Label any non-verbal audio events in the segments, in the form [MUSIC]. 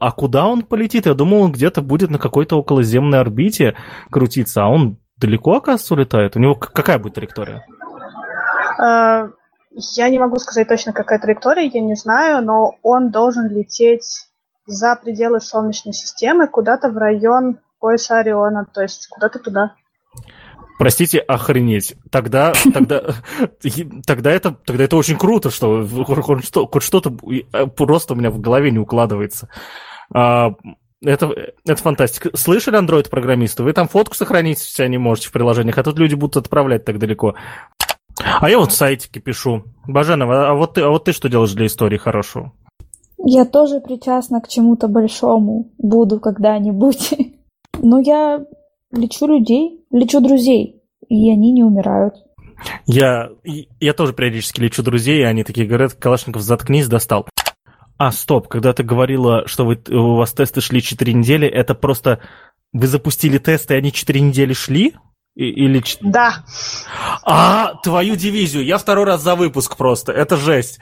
А куда он полетит? Я думал, он где-то будет на какой-то околоземной орбите крутиться, а он далеко, оказывается, улетает? У него какая будет траектория? Э, я не могу сказать точно, какая траектория, я не знаю, но он должен лететь за пределы Солнечной системы, куда-то в район пояса Ориона, то есть куда-то туда. Простите, охренеть. Тогда, тогда, [LAUGHS] тогда это, тогда это очень круто, что хоть, что, хоть что-то э, просто у меня в голове не укладывается. А, это, это фантастика. Слышали, Android-программисты? Вы там фотку сохранить себя не можете в приложениях, а тут люди будут отправлять так далеко. А я вот в сайтике пишу. Баженова, а вот ты, а вот ты что делаешь для истории хорошего? Я тоже причастна к чему-то большому. Буду когда-нибудь. [LAUGHS] Но я лечу людей, лечу друзей, и они не умирают. Я, я тоже периодически лечу друзей, и они такие говорят, Калашников, заткнись, достал. А, стоп, когда ты говорила, что вы, у вас тесты шли 4 недели, это просто вы запустили тесты, и они 4 недели шли? Или... Да. А, твою дивизию, я второй раз за выпуск просто, это жесть.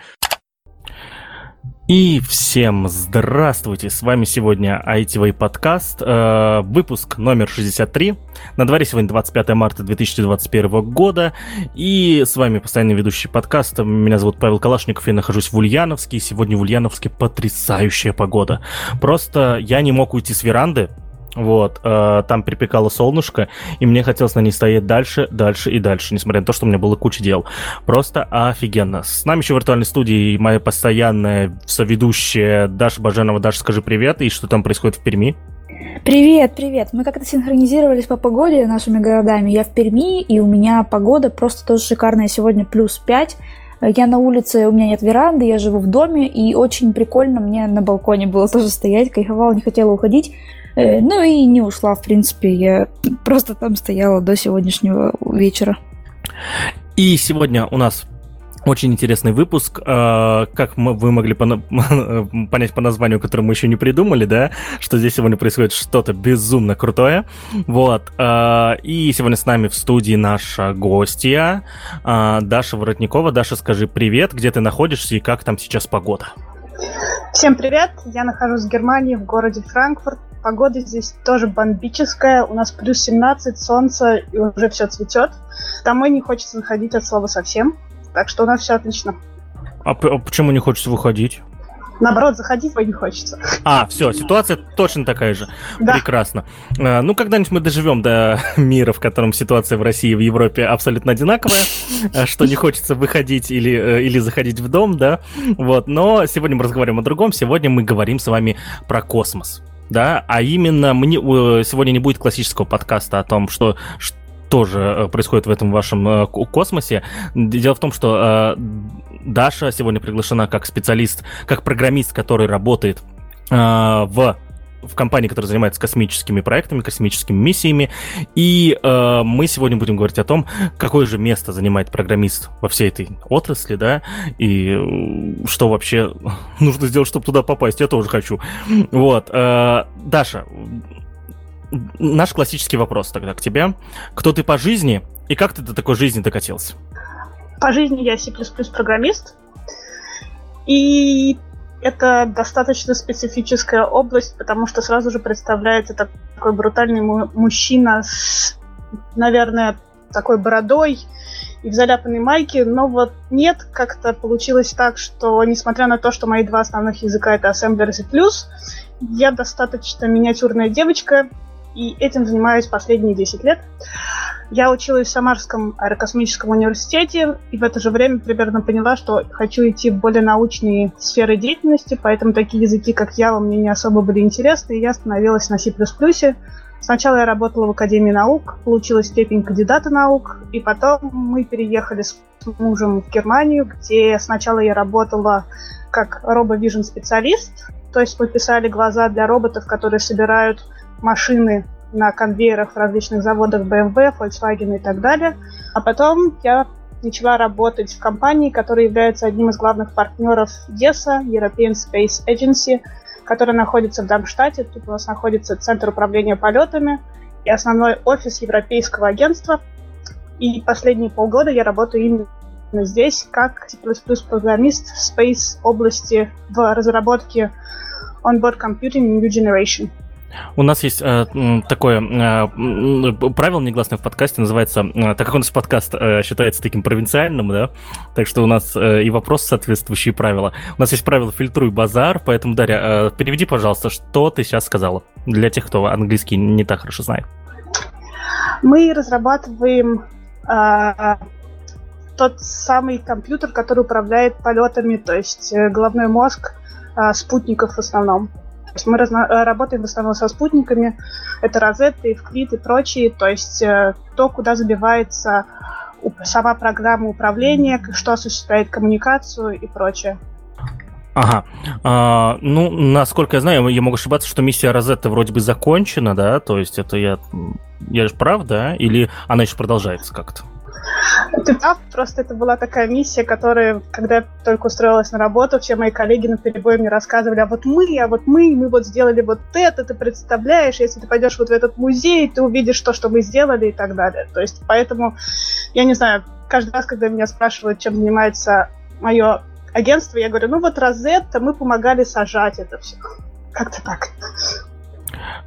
И всем здравствуйте! С вами сегодня ITV подкаст, э, выпуск номер 63. На дворе сегодня 25 марта 2021 года. И с вами постоянный ведущий подкаста. Меня зовут Павел Калашников, я нахожусь в Ульяновске. И сегодня в Ульяновске потрясающая погода. Просто я не мог уйти с веранды, вот, э, там припекало солнышко, и мне хотелось на ней стоять дальше, дальше и дальше, несмотря на то, что у меня было куча дел. Просто офигенно. С нами еще в виртуальной студии моя постоянная соведущая Даша Баженова. Даша, скажи привет, и что там происходит в Перми? Привет, привет. Мы как-то синхронизировались по погоде нашими городами. Я в Перми, и у меня погода просто тоже шикарная. Сегодня плюс 5. Я на улице, у меня нет веранды, я живу в доме, и очень прикольно мне на балконе было тоже стоять, кайфовала, не хотела уходить. Э, ну и не ушла, в принципе, я просто там стояла до сегодняшнего вечера. И сегодня у нас очень интересный выпуск. Э, как вы могли [LAUGHS] понять по названию, которое мы еще не придумали, да, что здесь сегодня происходит что-то безумно крутое. Вот. Э, и сегодня с нами в студии наша гостья Даша Воротникова. Даша, скажи привет, где ты находишься и как там сейчас погода? Всем привет! Я нахожусь в Германии, в городе Франкфурт. Погода здесь тоже бомбическая. У нас плюс 17, солнце, и уже все цветет. Домой не хочется выходить от слова совсем. Так что у нас все отлично. А, а почему не хочется выходить? Наоборот, заходить не хочется. А, все, ситуация точно такая же. Да. Прекрасно. А, ну, когда-нибудь мы доживем до [LAUGHS] мира, в котором ситуация в России и в Европе абсолютно одинаковая, а, что не хочется выходить или, э, или заходить в дом, да. Вот. Но сегодня мы разговариваем о другом. Сегодня мы говорим с вами про космос да, а именно мне сегодня не будет классического подкаста о том, что, тоже э, происходит в этом вашем э, космосе. Дело в том, что э, Даша сегодня приглашена как специалист, как программист, который работает в в компании, которая занимается космическими проектами, космическими миссиями. И э, мы сегодня будем говорить о том, какое же место занимает программист во всей этой отрасли, да, и э, что вообще [LAUGHS] нужно сделать, чтобы туда попасть. Я тоже хочу. Вот. Э, Даша, наш классический вопрос тогда к тебе. Кто ты по жизни и как ты до такой жизни докатился? По жизни я C++ программист. И это достаточно специфическая область, потому что сразу же представляется такой брутальный мужчина с, наверное, такой бородой и в заляпанной майке, но вот нет, как-то получилось так, что несмотря на то, что мои два основных языка это Assembler и C++, я достаточно миниатюрная девочка, и этим занимаюсь последние 10 лет. Я училась в Самарском аэрокосмическом университете, и в это же время примерно поняла, что хочу идти в более научные сферы деятельности, поэтому такие языки, как Java, мне не особо были интересны, и я остановилась на C++. Сначала я работала в Академии наук, получила степень кандидата наук, и потом мы переехали с мужем в Германию, где сначала я работала как робовижн специалист, то есть мы писали глаза для роботов, которые собирают машины на конвейерах в различных заводах BMW, Volkswagen и так далее. А потом я начала работать в компании, которая является одним из главных партнеров ESA, European Space Agency, которая находится в Дармштадте. Тут у нас находится Центр управления полетами и основной офис Европейского агентства. И последние полгода я работаю именно здесь как C++ программист в Space области в разработке Onboard Computing New Generation. У нас есть э, такое э, правило негласное в подкасте, называется, э, так как у нас подкаст э, считается таким провинциальным, да, так что у нас э, и вопросы соответствующие правила. У нас есть правило «фильтруй базар», поэтому, Дарья, э, переведи, пожалуйста, что ты сейчас сказала для тех, кто английский не так хорошо знает. Мы разрабатываем э, тот самый компьютер, который управляет полетами, то есть э, головной мозг э, спутников в основном есть мы разно- э, работаем в основном со спутниками. Это розетты, Евклид и прочие. То есть э, то, куда забивается сама программа управления, что осуществляет коммуникацию и прочее. Ага. А, ну, насколько я знаю, я могу ошибаться, что миссия Розетта вроде бы закончена, да? То есть это я... Я же прав, да? Или она еще продолжается как-то? Ты просто это была такая миссия, которая, когда я только устроилась на работу, все мои коллеги на перебой мне рассказывали, а вот мы, а вот мы, мы вот сделали вот это, ты представляешь, если ты пойдешь вот в этот музей, ты увидишь то, что мы сделали и так далее. То есть, поэтому, я не знаю, каждый раз, когда меня спрашивают, чем занимается мое агентство, я говорю, ну вот Розетта, мы помогали сажать это все. Как-то так.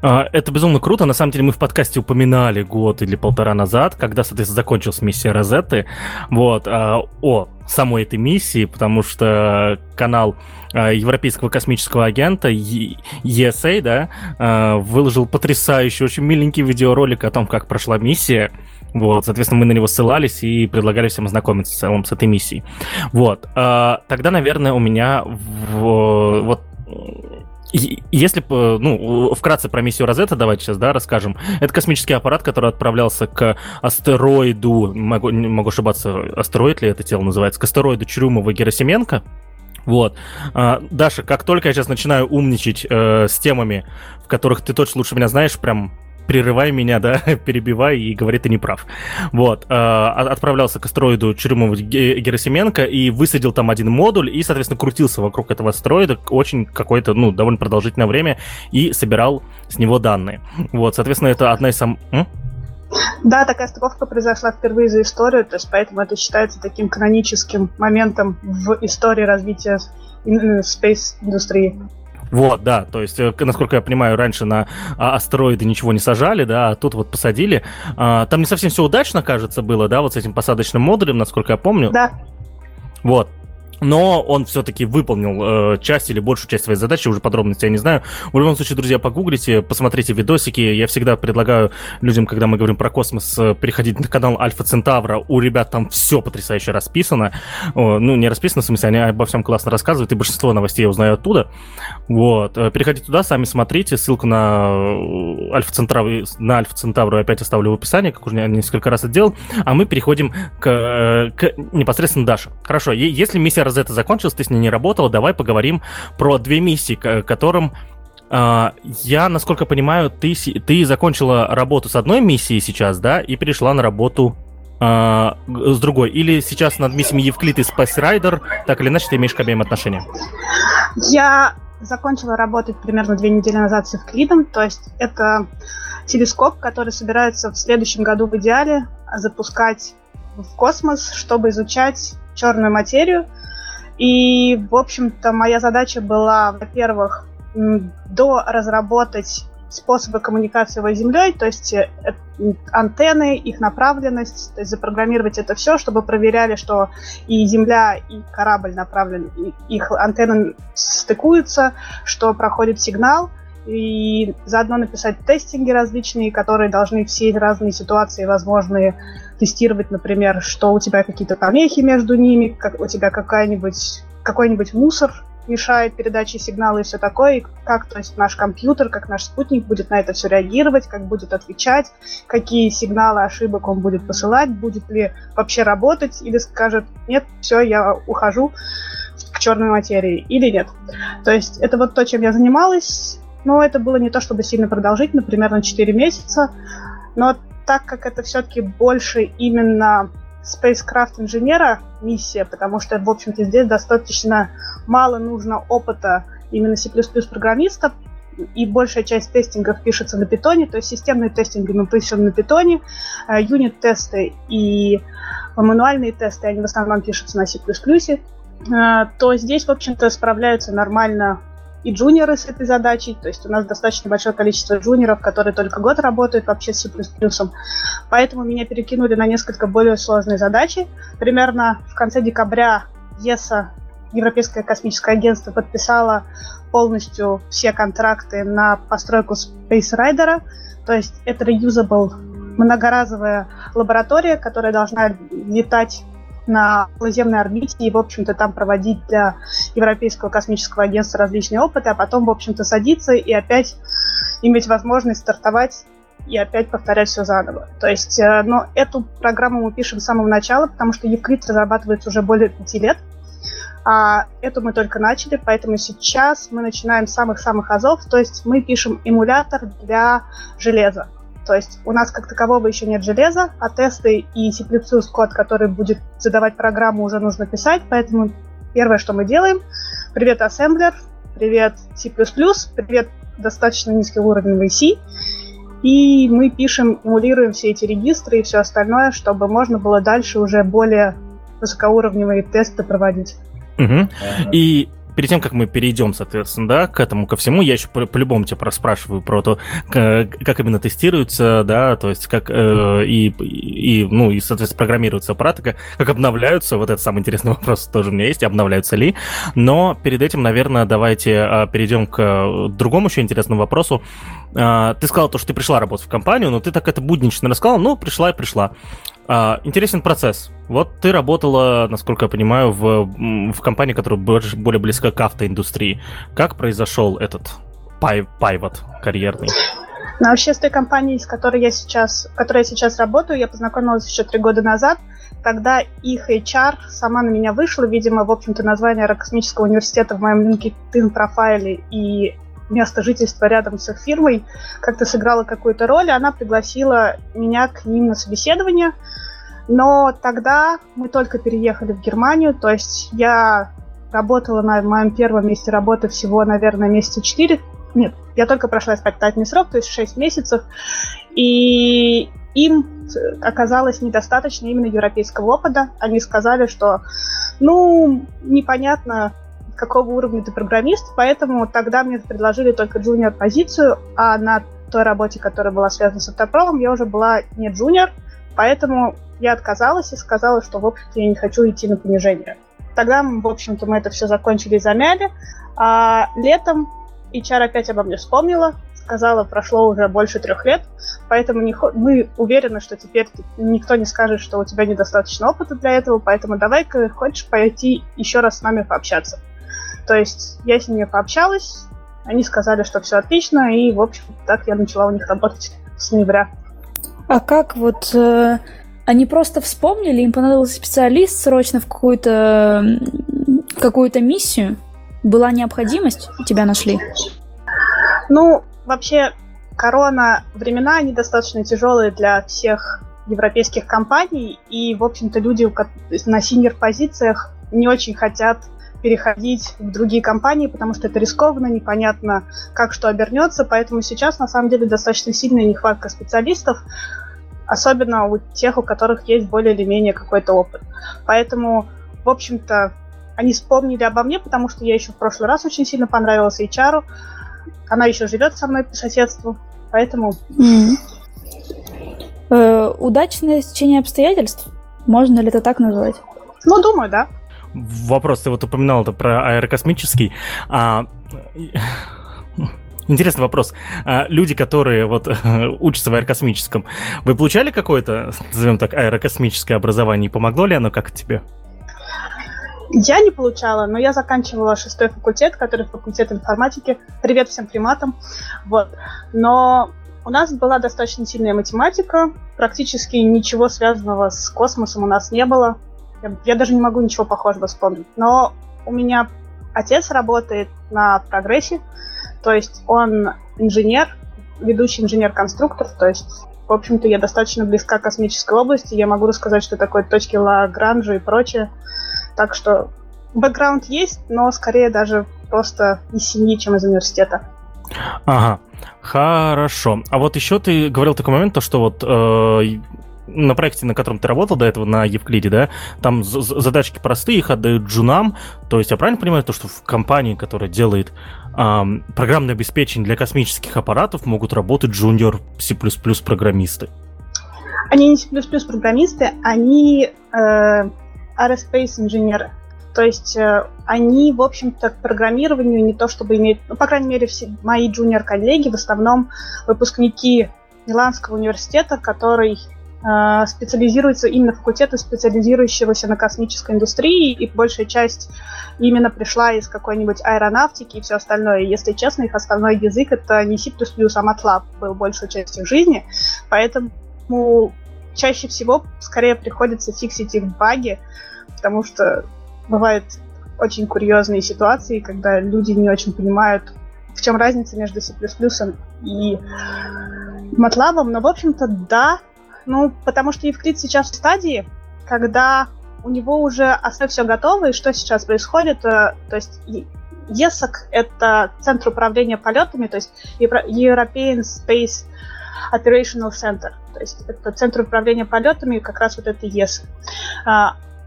А, это безумно круто. На самом деле мы в подкасте упоминали год или полтора назад, когда, соответственно, закончилась миссия Розетты, вот, а, о самой этой миссии, потому что канал а, Европейского космического агента ESA, да, выложил потрясающий, очень миленький видеоролик о том, как прошла миссия. Вот, соответственно, мы на него ссылались и предлагали всем ознакомиться в целом с этой миссией. Вот, тогда, наверное, у меня в, вот если, ну, вкратце про миссию Розетта давайте сейчас, да, расскажем. Это космический аппарат, который отправлялся к астероиду, могу, могу ошибаться, астероид ли это тело называется, к астероиду Чурюмова-Герасименко. Вот. А, Даша, как только я сейчас начинаю умничать э, с темами, в которых ты точно лучше меня знаешь, прям прерывай меня, да, [LAUGHS] перебивай и говори, ты не прав. Вот. Э, отправлялся к астероиду Черемова Герасименко и высадил там один модуль и, соответственно, крутился вокруг этого астероида очень какое-то, ну, довольно продолжительное время и собирал с него данные. Вот, соответственно, это одна из самых... Да, такая стыковка произошла впервые за историю, то есть поэтому это считается таким каноническим моментом в истории развития space индустрии. Вот, да, то есть, э, насколько я понимаю, раньше на а, астероиды ничего не сажали, да, а тут вот посадили. А, там не совсем все удачно, кажется, было, да, вот с этим посадочным модулем, насколько я помню. Да. Вот но он все-таки выполнил э, часть или большую часть своей задачи, уже подробности я не знаю. В любом случае, друзья, погуглите, посмотрите видосики. Я всегда предлагаю людям, когда мы говорим про космос, э, переходить на канал Альфа Центавра. У ребят там все потрясающе расписано. О, ну, не расписано, в смысле, они обо всем классно рассказывают, и большинство новостей я узнаю оттуда. Вот. Э, переходите туда, сами смотрите. Ссылку на э, Альфа Центавру, на Альфа Центавру опять оставлю в описании, как уже несколько раз это делал. А мы переходим к, к непосредственно Даше. Хорошо, если миссия Розетта закончилась, ты с ней не работала, давай поговорим про две миссии, которым Uh, я, насколько понимаю, ты, ты закончила работу с одной миссией сейчас, да, и перешла на работу uh, с другой. Или сейчас над миссиями Евклид и Space Rider, так или иначе ты имеешь к обеим отношения? Я закончила работать примерно две недели назад с Евклидом, то есть это телескоп, который собирается в следующем году в идеале запускать в космос, чтобы изучать черную материю – и, в общем-то, моя задача была, во-первых, до разработать способы коммуникации с Землей, то есть э, антенны, их направленность, то есть запрограммировать это все, чтобы проверяли, что и Земля, и корабль направлен, и их антенны стыкуются, что проходит сигнал, и заодно написать тестинги различные, которые должны все разные ситуации возможные тестировать, например, что у тебя какие-то помехи между ними, как у тебя какая-нибудь какой-нибудь мусор мешает передаче сигнала и все такое, и как то есть наш компьютер, как наш спутник будет на это все реагировать, как будет отвечать, какие сигналы ошибок он будет посылать, будет ли вообще работать, или скажет, нет, все, я ухожу к черной материи, или нет. То есть это вот то, чем я занималась, но это было не то чтобы сильно продолжительно, примерно 4 месяца, но так как это все-таки больше именно spacecraft инженера миссия, потому что, в общем-то, здесь достаточно мало нужно опыта именно C++ программистов, и большая часть тестингов пишется на питоне, то есть системные тестинги мы пишем на питоне, э, юнит-тесты и мануальные тесты, они в основном пишутся на C++, э, то здесь, в общем-то, справляются нормально и джуниоры с этой задачей, то есть у нас достаточно большое количество джуниоров, которые только год работают вообще с C++. Поэтому меня перекинули на несколько более сложные задачи. Примерно в конце декабря ЕСА, Европейское космическое агентство, подписало полностью все контракты на постройку Space Rider, то есть это reusable многоразовая лаборатория, которая должна летать на наземной орбите и, в общем-то, там проводить для Европейского космического агентства различные опыты, а потом, в общем-то, садиться и опять иметь возможность стартовать и опять повторять все заново. То есть, э, но эту программу мы пишем с самого начала, потому что Евклид разрабатывается уже более пяти лет, а эту мы только начали, поэтому сейчас мы начинаем с самых-самых азов, то есть мы пишем эмулятор для железа. То есть у нас как такового еще нет железа, а тесты и C++ код, который будет задавать программу, уже нужно писать, поэтому первое, что мы делаем, привет ассемблер, привет C++, привет достаточно низкий уровень C, и мы пишем, эмулируем все эти регистры и все остальное, чтобы можно было дальше уже более высокоуровневые тесты проводить. Угу. И перед тем, как мы перейдем, соответственно, да, к этому, ко всему, я еще по-любому тебя проспрашиваю про то, как именно тестируется, да, то есть как э, и, и, ну, и, соответственно, программируются аппараты, как, как обновляются, вот это самый интересный [LAUGHS] вопрос тоже у меня есть, обновляются ли, но перед этим, наверное, давайте э, перейдем к э, другому еще интересному вопросу. Э, ты сказал то, что ты пришла работать в компанию, но ты так это буднично рассказал, ну, пришла и пришла. А, интересен процесс. Вот ты работала, насколько я понимаю, в, в компании, которая больше, более близка к автоиндустрии. Как произошел этот пай, пайвот карьерный? Ну, вообще, с той компанией, с которой я сейчас, в которой я сейчас работаю, я познакомилась еще три года назад. Тогда их HR сама на меня вышла, видимо, в общем-то, название аэрокосмического университета в моем LinkedIn профайле и место жительства рядом с их фирмой как-то сыграло какую-то роль, и она пригласила меня к ним на собеседование. Но тогда мы только переехали в Германию, то есть я работала на моем первом месте работы всего, наверное, месяца 4. Нет, я только прошла испытательный срок, то есть 6 месяцев. И им оказалось недостаточно именно европейского опыта. Они сказали, что, ну, непонятно, какого уровня ты программист, поэтому тогда мне предложили только джуниор позицию, а на той работе, которая была связана с автопромом, я уже была не джуниор, поэтому я отказалась и сказала, что, в общем-то, я не хочу идти на понижение. Тогда, в общем-то, мы это все закончили и замяли. А летом HR опять обо мне вспомнила, сказала, прошло уже больше трех лет, поэтому не, мы уверены, что теперь никто не скажет, что у тебя недостаточно опыта для этого, поэтому давай-ка хочешь пойти еще раз с нами пообщаться. То есть я с ними пообщалась, они сказали, что все отлично, и, в общем, так я начала у них работать с ноября. А как вот э, они просто вспомнили, им понадобился специалист срочно в какую-то какую-то миссию? Была необходимость, тебя нашли? Ну, вообще, корона времена, они достаточно тяжелые для всех европейских компаний, и, в общем-то, люди на синер позициях не очень хотят переходить в другие компании, потому что это рискованно, непонятно, как что обернется, поэтому сейчас на самом деле достаточно сильная нехватка специалистов, особенно у тех, у которых есть более или менее какой-то опыт. Поэтому, в общем-то, они вспомнили обо мне, потому что я еще в прошлый раз очень сильно понравилась HR. Она еще живет со мной по соседству, поэтому... Э, удачное стечение обстоятельств? Можно ли это так назвать? Ну, думаю, да вопрос, ты вот упоминал это про аэрокосмический. А, Интересный вопрос. А, люди, которые вот [LAUGHS] учатся в аэрокосмическом, вы получали какое-то, назовем так, аэрокосмическое образование? Помогло ли оно как тебе? Я не получала, но я заканчивала шестой факультет, который факультет информатики. Привет всем приматам. Вот. Но у нас была достаточно сильная математика, практически ничего связанного с космосом у нас не было. Я, я даже не могу ничего похожего вспомнить. Но у меня отец работает на прогрессе, то есть он инженер, ведущий инженер-конструктор, то есть, в общем-то, я достаточно близка к космической области, я могу рассказать, что такое точки Лагранжа и прочее. Так что бэкграунд есть, но скорее даже просто из семьи, чем из университета. Ага, хорошо. А вот еще ты говорил такой момент, то что вот э, на проекте, на котором ты работал до этого, на Евклиде, да, там задачки простые, их отдают джунам, то есть я правильно понимаю то, что в компании, которая делает программное обеспечение для космических аппаратов могут работать junior C++ программисты? Они не C++ программисты, они э, aerospace инженеры. То есть э, они, в общем-то, к программированию не то чтобы имеют... Ну, по крайней мере, все мои джуниор-коллеги в основном выпускники Миланского университета, который специализируется именно факультета, специализирующегося на космической индустрии, и большая часть именно пришла из какой-нибудь аэронавтики и все остальное. Если честно, их основной язык это не C++, а MATLAB был большую часть их жизни, поэтому чаще всего скорее приходится фиксить их баги, потому что бывают очень курьезные ситуации, когда люди не очень понимают, в чем разница между C++ и MATLAB. Но, в общем-то, да. Ну, потому что Евклид сейчас в стадии, когда у него уже основе все готово, и что сейчас происходит? Э, то есть ESOC — это Центр управления полетами, то есть European Space Operational Center. То есть это Центр управления полетами, как раз вот это ESOC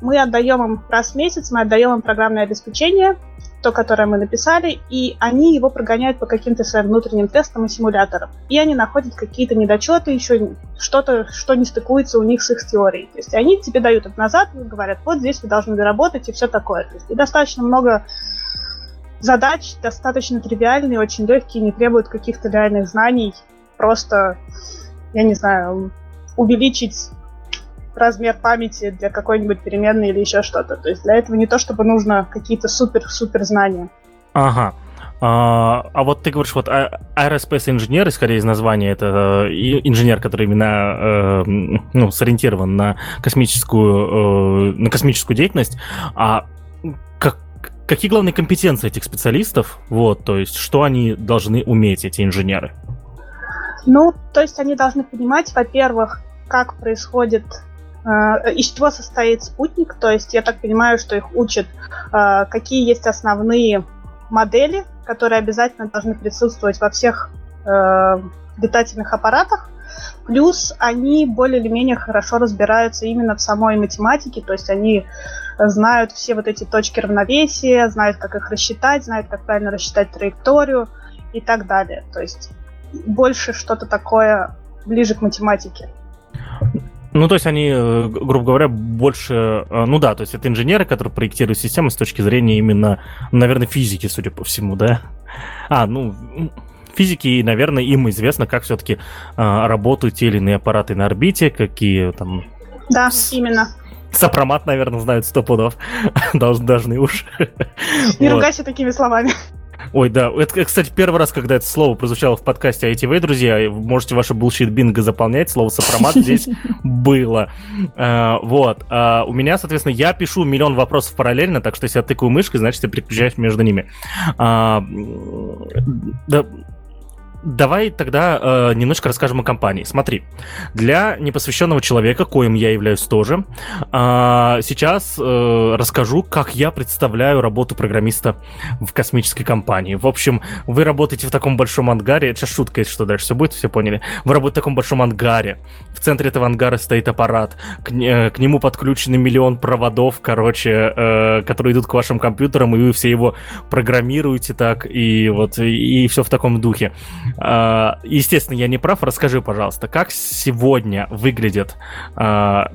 мы отдаем им раз в месяц, мы отдаем им программное обеспечение, то, которое мы написали, и они его прогоняют по каким-то своим внутренним тестам и симуляторам. И они находят какие-то недочеты, еще что-то, что не стыкуется у них с их теорией. То есть они тебе дают это назад говорят, вот здесь вы должны доработать и все такое. То есть и достаточно много задач, достаточно тривиальные, очень легкие, не требуют каких-то реальных знаний. Просто, я не знаю, увеличить размер памяти для какой-нибудь переменной или еще что-то. То есть для этого не то, чтобы нужно какие-то супер-супер знания. Ага. А, а вот ты говоришь, вот а, Aerospace инженер, исходя из названия, это э, инженер, который именно э, ну, сориентирован на космическую, э, на космическую деятельность. А как, какие главные компетенции этих специалистов? Вот, то есть, что они должны уметь, эти инженеры? Ну, то есть они должны понимать, во-первых, как происходит из чего состоит спутник, то есть я так понимаю, что их учат, э, какие есть основные модели, которые обязательно должны присутствовать во всех э, летательных аппаратах, плюс они более или менее хорошо разбираются именно в самой математике, то есть они знают все вот эти точки равновесия, знают, как их рассчитать, знают, как правильно рассчитать траекторию и так далее. То есть больше что-то такое ближе к математике. Ну, то есть они, э, грубо говоря, больше... Э, ну да, то есть это инженеры, которые проектируют системы с точки зрения именно, наверное, физики, судя по всему, да? А, ну, физики, и, наверное, им известно, как все-таки а, работают те или иные аппараты на орбите, какие там... Да, именно. Сопромат, наверное, знают сто пудов. [LAUGHS] Должны, должны уж. Не вот. ругайся такими словами. Ой, да. Это, кстати, первый раз, когда это слово прозвучало в подкасте ITV, друзья. Можете ваше bullshit бинго заполнять. Слово сопромат здесь [LAUGHS] было. А, вот. А, у меня, соответственно, я пишу миллион вопросов параллельно, так что если я тыкаю мышкой, значит, я переключаюсь между ними. Да, Давай тогда э, немножко расскажем о компании. Смотри, для непосвященного человека, коим я являюсь тоже, э, сейчас э, расскажу, как я представляю работу программиста в космической компании. В общем, вы работаете в таком большом ангаре, это сейчас шутка, что дальше все будет, все поняли. Вы работаете в таком большом ангаре, в центре этого ангара стоит аппарат, к, э, к нему подключены миллион проводов, короче, э, которые идут к вашим компьютерам, и вы все его программируете так, и вот, и, и все в таком духе. А, естественно, я не прав. Расскажи, пожалуйста, как сегодня выглядит... А,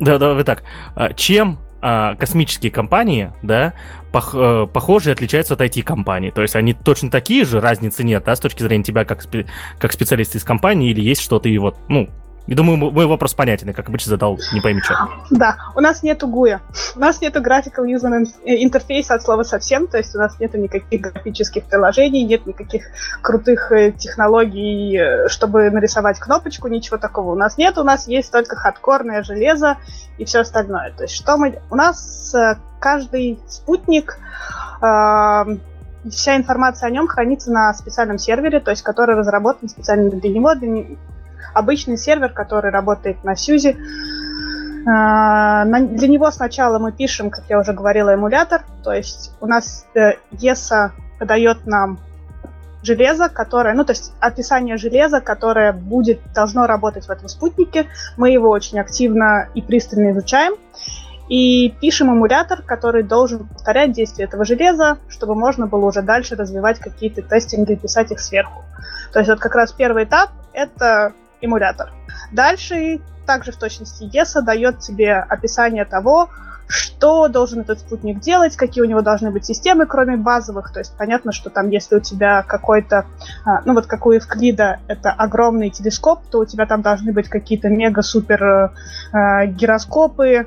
да, да, вы так. А, чем космические компании, да, пох, э, похожи и отличаются от IT-компаний. То есть они точно такие же, разницы нет, да, с точки зрения тебя как, спе- как специалиста из компании, или есть что-то и вот, ну, и думаю, мой вопрос понятен, как обычно задал, не пойми что. [LAUGHS] Да, у нас нету GUI. У нас нету Graphical User Interface от слова совсем, то есть у нас нету никаких графических приложений, нет никаких крутых э, технологий, э, чтобы нарисовать кнопочку, ничего такого у нас нет. У нас есть только хардкорное железо и все остальное. То есть что мы... У нас э, каждый спутник вся информация о нем хранится на специальном сервере, то есть который разработан специально для него, для, обычный сервер, который работает на Сьюзе. А, для него сначала мы пишем, как я уже говорила, эмулятор. То есть у нас ESA э, подает нам железо, которое, ну, то есть описание железа, которое будет, должно работать в этом спутнике. Мы его очень активно и пристально изучаем. и пишем эмулятор, который должен повторять действие этого железа, чтобы можно было уже дальше развивать какие-то тестинги и писать их сверху. То есть вот как раз первый этап — это эмулятор. Дальше также в точности ESA дает тебе описание того, что должен этот спутник делать, какие у него должны быть системы, кроме базовых. То есть понятно, что там, если у тебя какой-то, а, ну вот как у Евклида, это огромный телескоп, то у тебя там должны быть какие-то мега-супер э, э, гироскопы, э,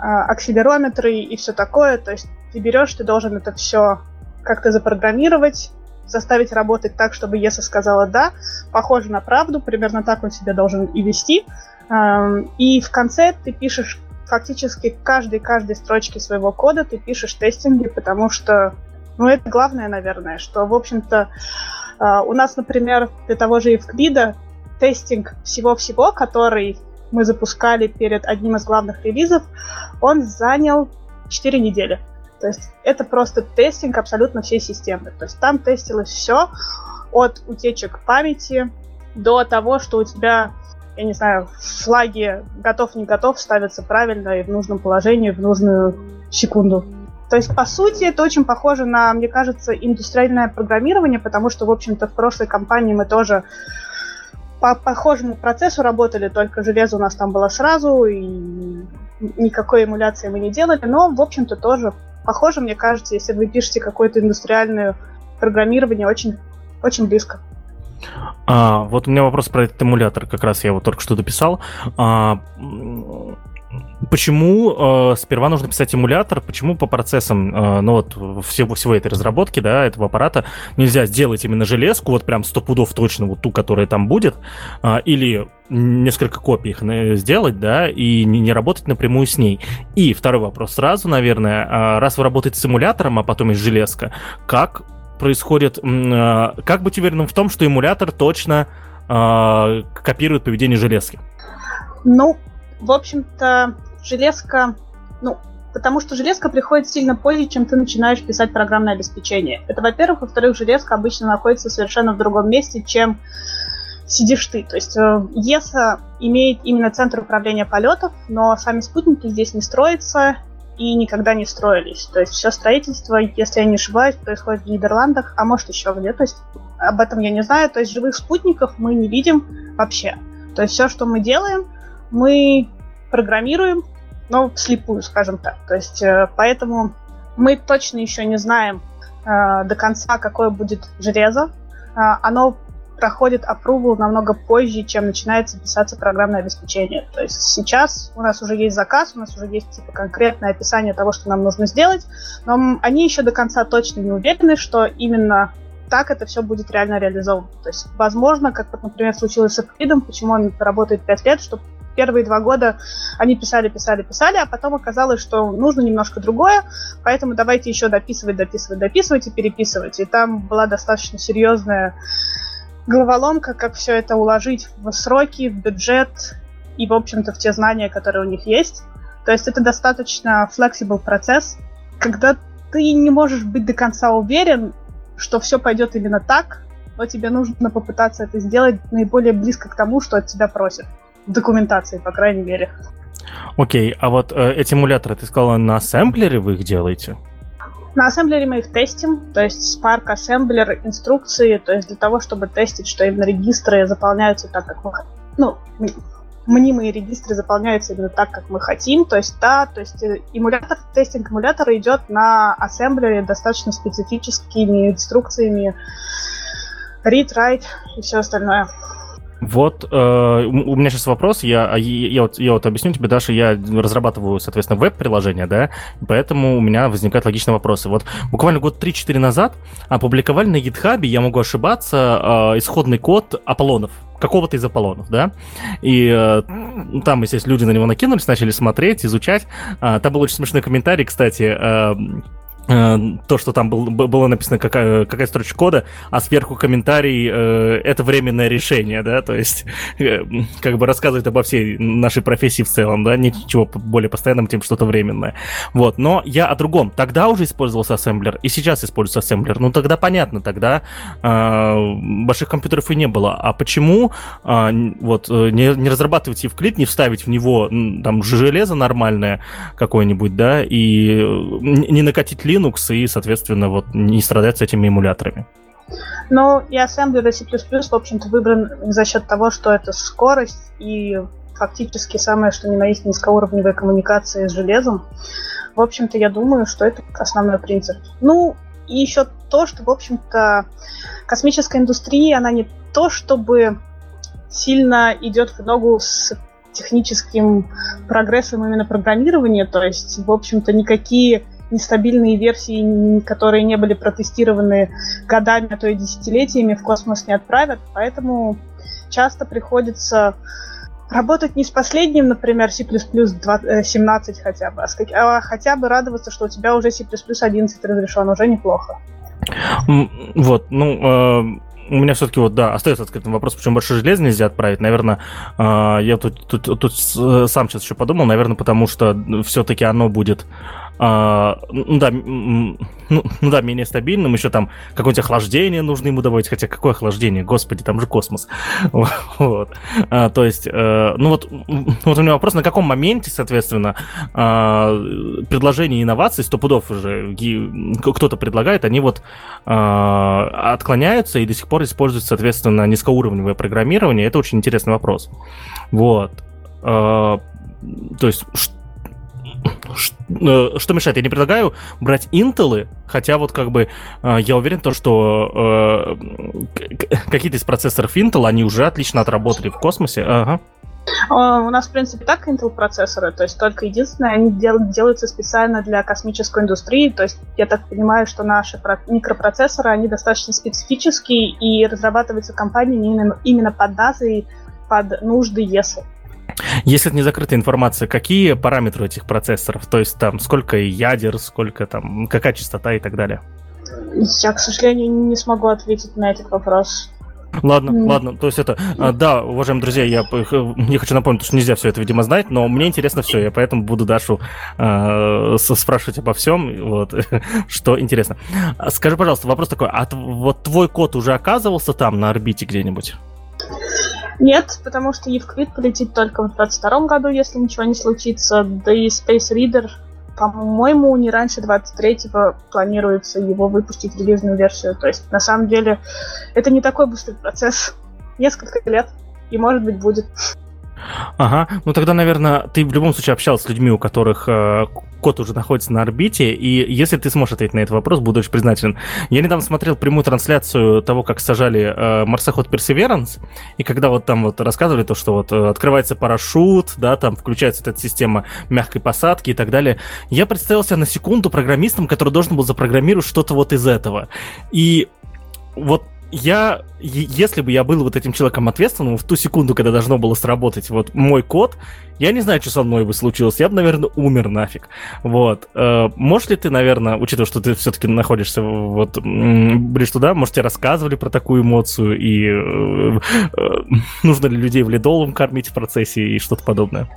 акселерометры и все такое. То есть ты берешь, ты должен это все как-то запрограммировать, заставить работать так, чтобы Еса сказала «да», похоже на правду, примерно так он себя должен и вести. Эм, и в конце ты пишешь фактически каждой-каждой строчке своего кода ты пишешь тестинги, потому что, ну, это главное, наверное, что, в общем-то, э, у нас, например, для того же Евклида тестинг всего-всего, который мы запускали перед одним из главных релизов, он занял 4 недели. То есть это просто тестинг абсолютно всей системы. То есть там тестилось все от утечек памяти до того, что у тебя я не знаю, флаги готов, не готов ставятся правильно и в нужном положении, в нужную секунду. То есть, по сути, это очень похоже на, мне кажется, индустриальное программирование, потому что, в общем-то, в прошлой компании мы тоже по похожему процессу работали, только железо у нас там было сразу, и никакой эмуляции мы не делали, но, в общем-то, тоже похоже, мне кажется, если вы пишете какое-то индустриальное программирование, очень, очень близко. А, вот у меня вопрос про этот эмулятор, как раз я его только что дописал. А, почему э, сперва нужно писать эмулятор? Почему по процессам, э, ну вот всего, всего этой разработки, да, этого аппарата нельзя сделать именно железку, вот прям сто пудов точно вот ту, которая там будет, э, или несколько копий их э, сделать, да, и не, не работать напрямую с ней. И второй вопрос сразу, наверное, э, раз вы работаете с эмулятором, а потом есть железка, как происходит... Э, как быть уверенным в том, что эмулятор точно копирует поведение железки? Ну, в общем-то, железка... Ну, потому что железка приходит сильно позже, чем ты начинаешь писать программное обеспечение. Это, во-первых. Во-вторых, железка обычно находится совершенно в другом месте, чем сидишь ты. То есть э, ЕСА имеет именно центр управления полетов, но сами спутники здесь не строятся, и никогда не строились. То есть все строительство, если я не ошибаюсь, происходит в Нидерландах, а может еще где. То есть об этом я не знаю. То есть живых спутников мы не видим вообще. То есть все, что мы делаем, мы программируем, но вслепую, скажем так. То есть э, поэтому мы точно еще не знаем э, до конца, какое будет железо. Э, оно проходит approval намного позже, чем начинается писаться программное обеспечение. То есть сейчас у нас уже есть заказ, у нас уже есть типа конкретное описание того, что нам нужно сделать, но они еще до конца точно не уверены, что именно так это все будет реально реализовано. То есть, возможно, как, например, случилось с Эвклидом, почему он работает 5 лет, что первые два года они писали, писали, писали, а потом оказалось, что нужно немножко другое, поэтому давайте еще дописывать, дописывать, дописывать и переписывать. И там была достаточно серьезная головоломка, как все это уложить в сроки, в бюджет и, в общем-то, в те знания, которые у них есть. То есть это достаточно flexible процесс, когда ты не можешь быть до конца уверен, что все пойдет именно так, но тебе нужно попытаться это сделать наиболее близко к тому, что от тебя просят. Документации, по крайней мере. Окей, а вот э, эти эмуляторы, ты сказала, на ассемблере вы их делаете? На ассемблере мы их тестим, то есть Spark Assembler, инструкции, то есть для того, чтобы тестить, что именно регистры заполняются так, как мы ну, мнимые регистры заполняются именно так, как мы хотим. То есть, да, то есть э, эмулятор, тестинг эмулятора идет на ассемблере достаточно специфическими инструкциями read, write и все остальное. Вот э, у меня сейчас вопрос, я, а, я, я, вот, я вот объясню тебе, Даша, я разрабатываю, соответственно, веб-приложение, да, поэтому у меня возникают логичные вопросы. Вот буквально год 3-4 назад опубликовали на GitHub, я могу ошибаться, э, исходный код Аполлонов, какого-то из Аполлонов, да, и э, там, естественно, люди на него накинулись, начали смотреть, изучать. Э, там был очень смешной комментарий, кстати, э, то, что там был, было написано какая, какая строчка кода, а сверху комментарий э, это временное решение, да, то есть [LAUGHS] э, как бы рассказывает обо всей нашей профессии в целом, да, ничего более постоянным, тем что-то временное. Вот, но я о другом. Тогда уже использовался ассемблер, и сейчас используется ассемблер. Ну, тогда понятно, тогда э, больших компьютеров и не было. А почему э, вот не, не разрабатывать Евклид, не вставить в него там железо нормальное какое-нибудь, да, и не накатить лин Linux и, соответственно, вот не страдать с этими эмуляторами. Ну, и ассемблер C++, в общем-то, выбран за счет того, что это скорость и фактически самое, что ни на есть низкоуровневая коммуникация с железом. В общем-то, я думаю, что это основной принцип. Ну, и еще то, что, в общем-то, космическая индустрия, она не то, чтобы сильно идет в ногу с техническим прогрессом именно программирования, то есть, в общем-то, никакие нестабильные версии, которые не были протестированы годами, а то и десятилетиями, в космос не отправят. Поэтому часто приходится работать не с последним, например, C++ 17 хотя бы, а, а хотя бы радоваться, что у тебя уже C++ 11 разрешен, уже неплохо. Вот, ну, э, у меня все-таки вот, да, остается открытым вопрос, почему больше железа нельзя отправить. Наверное, э, я тут, тут, тут сам сейчас еще подумал, наверное, потому что все-таки оно будет а, ну да, ну, ну да, менее стабильным, еще там какое-нибудь охлаждение нужно ему добавить, хотя какое охлаждение, господи, там же космос. [LAUGHS] вот. А, то есть, э, ну вот, вот у меня вопрос, на каком моменте, соответственно, э, предложения инноваций, сто пудов уже кто-то предлагает, они вот э, отклоняются и до сих пор используют, соответственно, низкоуровневое программирование, это очень интересный вопрос. Вот. Э, то есть, Э, что мешает? Я не предлагаю брать интелы, хотя вот как бы э, я уверен, то, что э, какие-то из процессоров Intel, они уже отлично отработали в космосе. Ага. У нас, в принципе, так Intel процессоры, то есть только единственное, они дел, делаются специально для космической индустрии, то есть я так понимаю, что наши микропроцессоры, они достаточно специфические и разрабатываются компаниями именно, именно под НАСА и под нужды ЕСА. Если это не закрытая информация, какие параметры этих процессоров? То есть там сколько ядер, сколько там, какая частота и так далее? Я, к сожалению, не смогу ответить на этот вопрос. Ладно, mm. ладно, то есть это, а, да, уважаемые друзья, я, я хочу напомнить, что нельзя все это, видимо, знать, но мне интересно все, я поэтому буду Дашу э, спрашивать обо всем, вот, [LAUGHS] что интересно. Скажи, пожалуйста, вопрос такой, а вот твой код уже оказывался там на орбите где-нибудь? Нет, потому что Евклид полетит только в 22 году, если ничего не случится. Да и Space Reader, по-моему, не раньше 23-го планируется его выпустить релизную версию. То есть, на самом деле, это не такой быстрый процесс. Несколько лет. И, может быть, будет. Ага, ну тогда, наверное, ты в любом случае общался с людьми, у которых э, код уже находится на орбите, и если ты сможешь ответить на этот вопрос, буду очень признателен. Я недавно смотрел прямую трансляцию того, как сажали э, марсоход Perseverance, и когда вот там вот рассказывали то, что вот э, открывается парашют, да, там включается эта система мягкой посадки и так далее, я представился на секунду программистом, который должен был запрограммировать что-то вот из этого. И вот я, если бы я был вот этим человеком ответственным в ту секунду, когда должно было сработать вот мой код, я не знаю, что со мной бы случилось. Я бы, наверное, умер нафиг. Вот. Э, можешь ли ты, наверное, учитывая, что ты все-таки находишься вот ближе туда, может, тебе рассказывали про такую эмоцию и э, э, нужно ли людей в ледолом кормить в процессе и что-то подобное?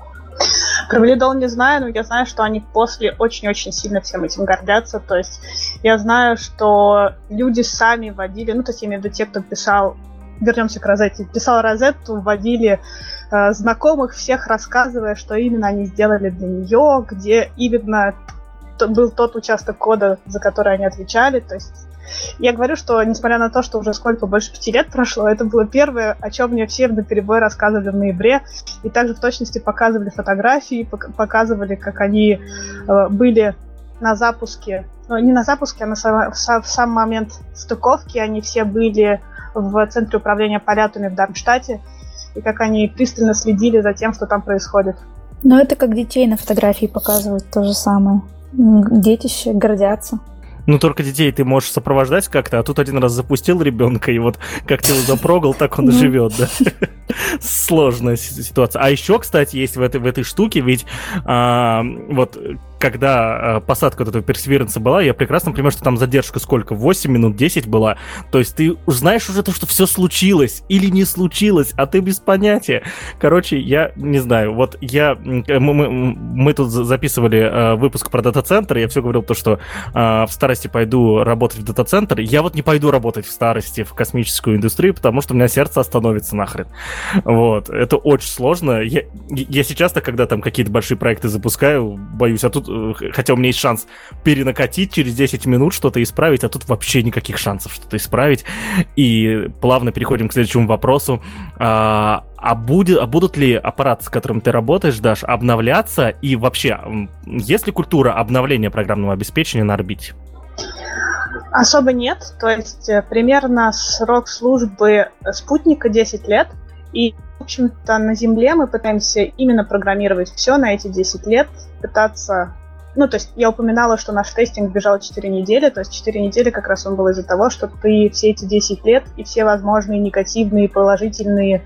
Про Валидол не знаю, но я знаю, что они после очень-очень сильно всем этим гордятся. То есть я знаю, что люди сами вводили, ну, то есть я имею в виду те, кто писал вернемся к Розетте. Писал Розетту, вводили э, знакомых, всех рассказывая, что именно они сделали для нее, где именно был тот участок кода, за который они отвечали. То есть я говорю, что несмотря на то, что уже сколько, больше пяти лет прошло, это было первое, о чем мне все на перебой рассказывали в ноябре, и также в точности показывали фотографии, показывали, как они э, были на запуске, ну, не на запуске, а на сам, в сам момент стыковки, они все были в Центре управления полетами в Дармштадте, и как они пристально следили за тем, что там происходит. Но это как детей на фотографии показывают то же самое. Детище гордятся. Ну, только детей ты можешь сопровождать как-то, а тут один раз запустил ребенка, и вот как ты его запрогал, так он и живет, да. Сложная ситуация. А еще, кстати, есть в этой, в этой штуке, ведь а, вот когда э, посадка этого персеверанса была, я прекрасно понимаю, что там задержка сколько? 8 минут, 10 была. То есть ты знаешь уже то, что все случилось или не случилось, а ты без понятия. Короче, я не знаю. Вот я... Мы, мы, мы тут записывали э, выпуск про дата-центр, я все говорил то, что э, в старости пойду работать в дата-центр. Я вот не пойду работать в старости в космическую индустрию, потому что у меня сердце остановится нахрен. Вот. Это очень сложно. Я, я сейчас-то, когда там какие-то большие проекты запускаю, боюсь. А тут, э, хотя у меня есть шанс перенакатить через 10 минут, что-то исправить, а тут вообще никаких шансов что-то исправить. И плавно переходим к следующему вопросу. А, а, будет, а будут ли аппараты, с которым ты работаешь, Даш, обновляться? И вообще, есть ли культура обновления программного обеспечения на орбите? Особо нет. То есть э, примерно срок службы спутника 10 лет. И, в общем-то, на Земле мы пытаемся именно программировать все на эти 10 лет, пытаться ну, то есть я упоминала, что наш тестинг бежал 4 недели, то есть 4 недели как раз он был из-за того, что ты все эти 10 лет и все возможные негативные, положительные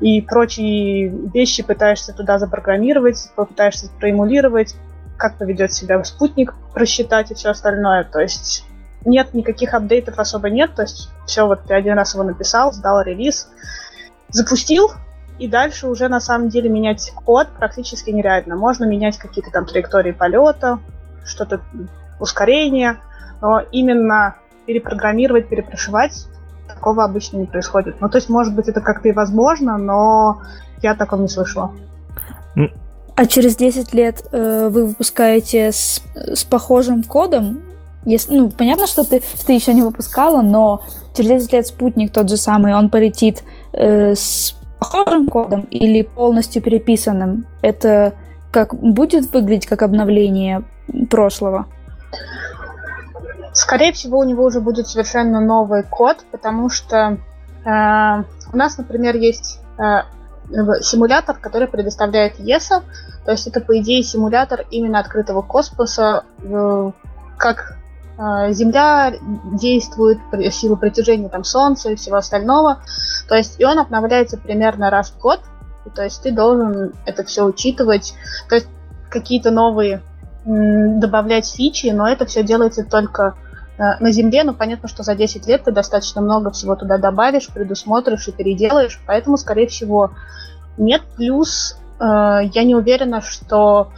и прочие вещи пытаешься туда запрограммировать, попытаешься проэмулировать, как поведет себя спутник, просчитать и все остальное. То есть нет никаких апдейтов особо нет, то есть все, вот ты один раз его написал, сдал релиз, запустил, и дальше уже на самом деле менять код практически нереально. Можно менять какие-то там траектории полета, что-то ускорение, но именно перепрограммировать, перепрошивать такого обычно не происходит. Ну, то есть, может быть, это как-то и возможно, но я о таком не слышала. А через 10 лет э, вы выпускаете с, с похожим кодом? Если, ну, понятно, что ты, ты еще не выпускала, но через 10 лет спутник тот же самый, он полетит э, с похожим кодом или полностью переписанным? Это как будет выглядеть как обновление прошлого? Скорее всего, у него уже будет совершенно новый код, потому что э, у нас, например, есть э, симулятор, который предоставляет ESA, то есть это, по идее, симулятор именно открытого космоса, э, как Земля действует силу притяжения там, Солнца и всего остального. То есть и он обновляется примерно раз в год. И, то есть ты должен это все учитывать. То есть какие-то новые добавлять фичи, но это все делается только э, на Земле. Но понятно, что за 10 лет ты достаточно много всего туда добавишь, предусмотришь и переделаешь. Поэтому, скорее всего, нет. Плюс э, я не уверена, что,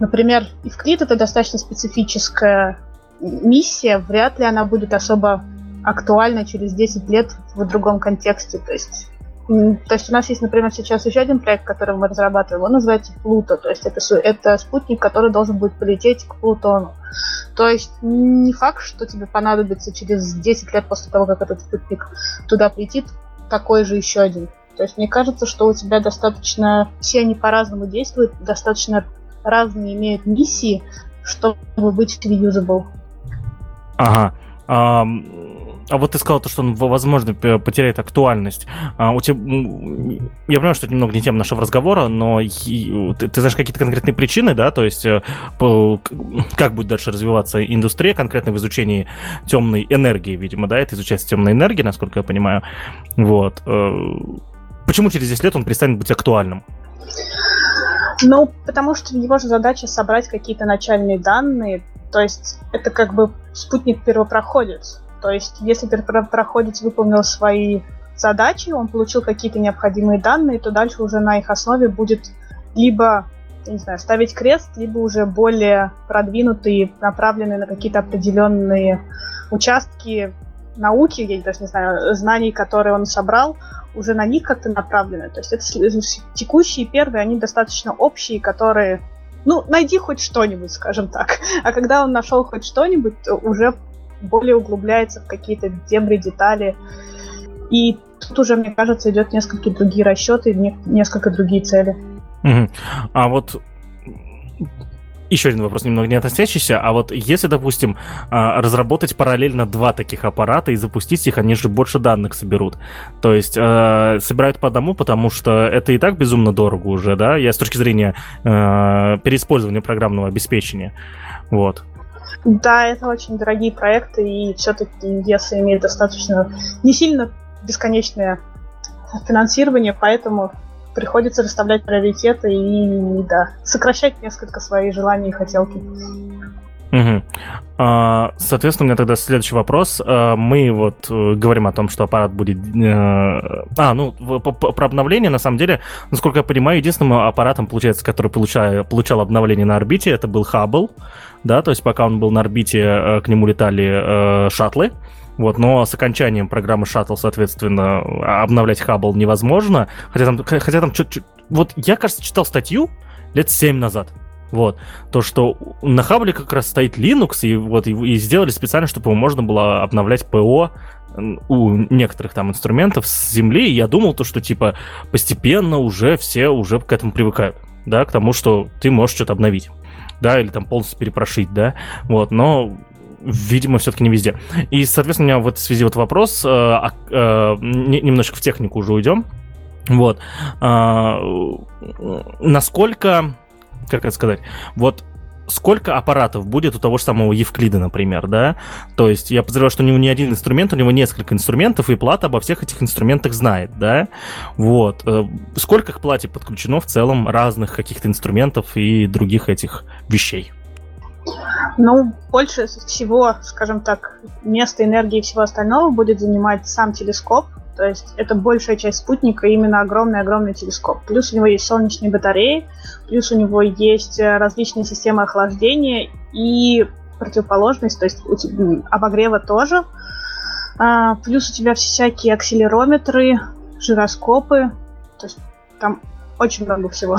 например, Ивклит это достаточно специфическая миссия, вряд ли она будет особо актуальна через 10 лет в другом контексте. То есть, то есть у нас есть, например, сейчас еще один проект, который мы разрабатываем, он называется Плуто. То есть это, это спутник, который должен будет полететь к Плутону. То есть не факт, что тебе понадобится через 10 лет после того, как этот спутник туда полетит, такой же еще один. То есть мне кажется, что у тебя достаточно, все они по-разному действуют, достаточно разные имеют миссии, чтобы быть reusable. Ага. А, а вот ты сказал то, что он, возможно, потеряет актуальность. А, у тебя, я понимаю, что это немного не тема нашего разговора, но ты, ты знаешь какие-то конкретные причины, да? То есть э, как будет дальше развиваться индустрия конкретно в изучении темной энергии, видимо, да? Это изучается темная энергия, насколько я понимаю. Вот. Э, почему через 10 лет он перестанет быть актуальным? Ну, потому что его же задача собрать какие-то начальные данные, то есть это как бы спутник первопроходец. То есть если первопроходец выполнил свои задачи, он получил какие-то необходимые данные, то дальше уже на их основе будет либо не знаю, ставить крест, либо уже более продвинутые, направленные на какие-то определенные участки науки, я даже не знаю, знаний, которые он собрал, уже на них как-то направлены. То есть это текущие первые, они достаточно общие, которые ну, найди хоть что-нибудь, скажем так. А когда он нашел хоть что-нибудь, уже более углубляется в какие-то дебри, детали. И тут уже, мне кажется, идет несколько другие расчеты, несколько другие цели. А вот еще один вопрос, немного не относящийся. А вот если, допустим, а, разработать параллельно два таких аппарата и запустить их, они же больше данных соберут. То есть э, собирают по одному, потому что это и так безумно дорого уже, да? Я с точки зрения э, переиспользования программного обеспечения. Вот. Да, это очень дорогие проекты, и все-таки если имеет достаточно не сильно бесконечное финансирование, поэтому приходится расставлять приоритеты и, да, сокращать несколько свои желания и хотелки. Угу. Соответственно, у меня тогда следующий вопрос. А, мы вот э, говорим о том, что аппарат будет... Э, а, ну, про обновление, на самом деле, насколько я понимаю, единственным аппаратом, получается, который получал, получал обновление на орбите, это был Хаббл, да, то есть пока он был на орбите, э, к нему летали шаттлы, вот, но с окончанием программы Shuttle, соответственно, обновлять Хаббл невозможно. Хотя там, хотя там чуть-чуть... Вот я, кажется, читал статью лет 7 назад. Вот. То, что на Хаббле как раз стоит Linux, и вот и, и сделали специально, чтобы его можно было обновлять ПО у некоторых там инструментов с земли. И я думал, то, что типа постепенно уже все уже к этому привыкают. Да, к тому, что ты можешь что-то обновить. Да, или там полностью перепрошить, да. Вот, но видимо, все-таки не везде. И, соответственно, у меня в этой связи вот вопрос, э, э, немножко в технику уже уйдем. Вот. Э, насколько как это сказать, вот сколько аппаратов будет у того же самого Евклида, например, да? То есть я подозреваю, что у него не один инструмент, у него несколько инструментов, и плата обо всех этих инструментах знает, да? Вот. Э, сколько к плате подключено в целом разных каких-то инструментов и других этих вещей? Ну, больше всего, скажем так, место энергии и всего остального будет занимать сам телескоп, то есть это большая часть спутника, именно огромный-огромный телескоп. Плюс у него есть солнечные батареи, плюс у него есть э, различные системы охлаждения и противоположность, то есть обогрева тоже. А, плюс у тебя всякие акселерометры, жироскопы, то есть там очень много всего.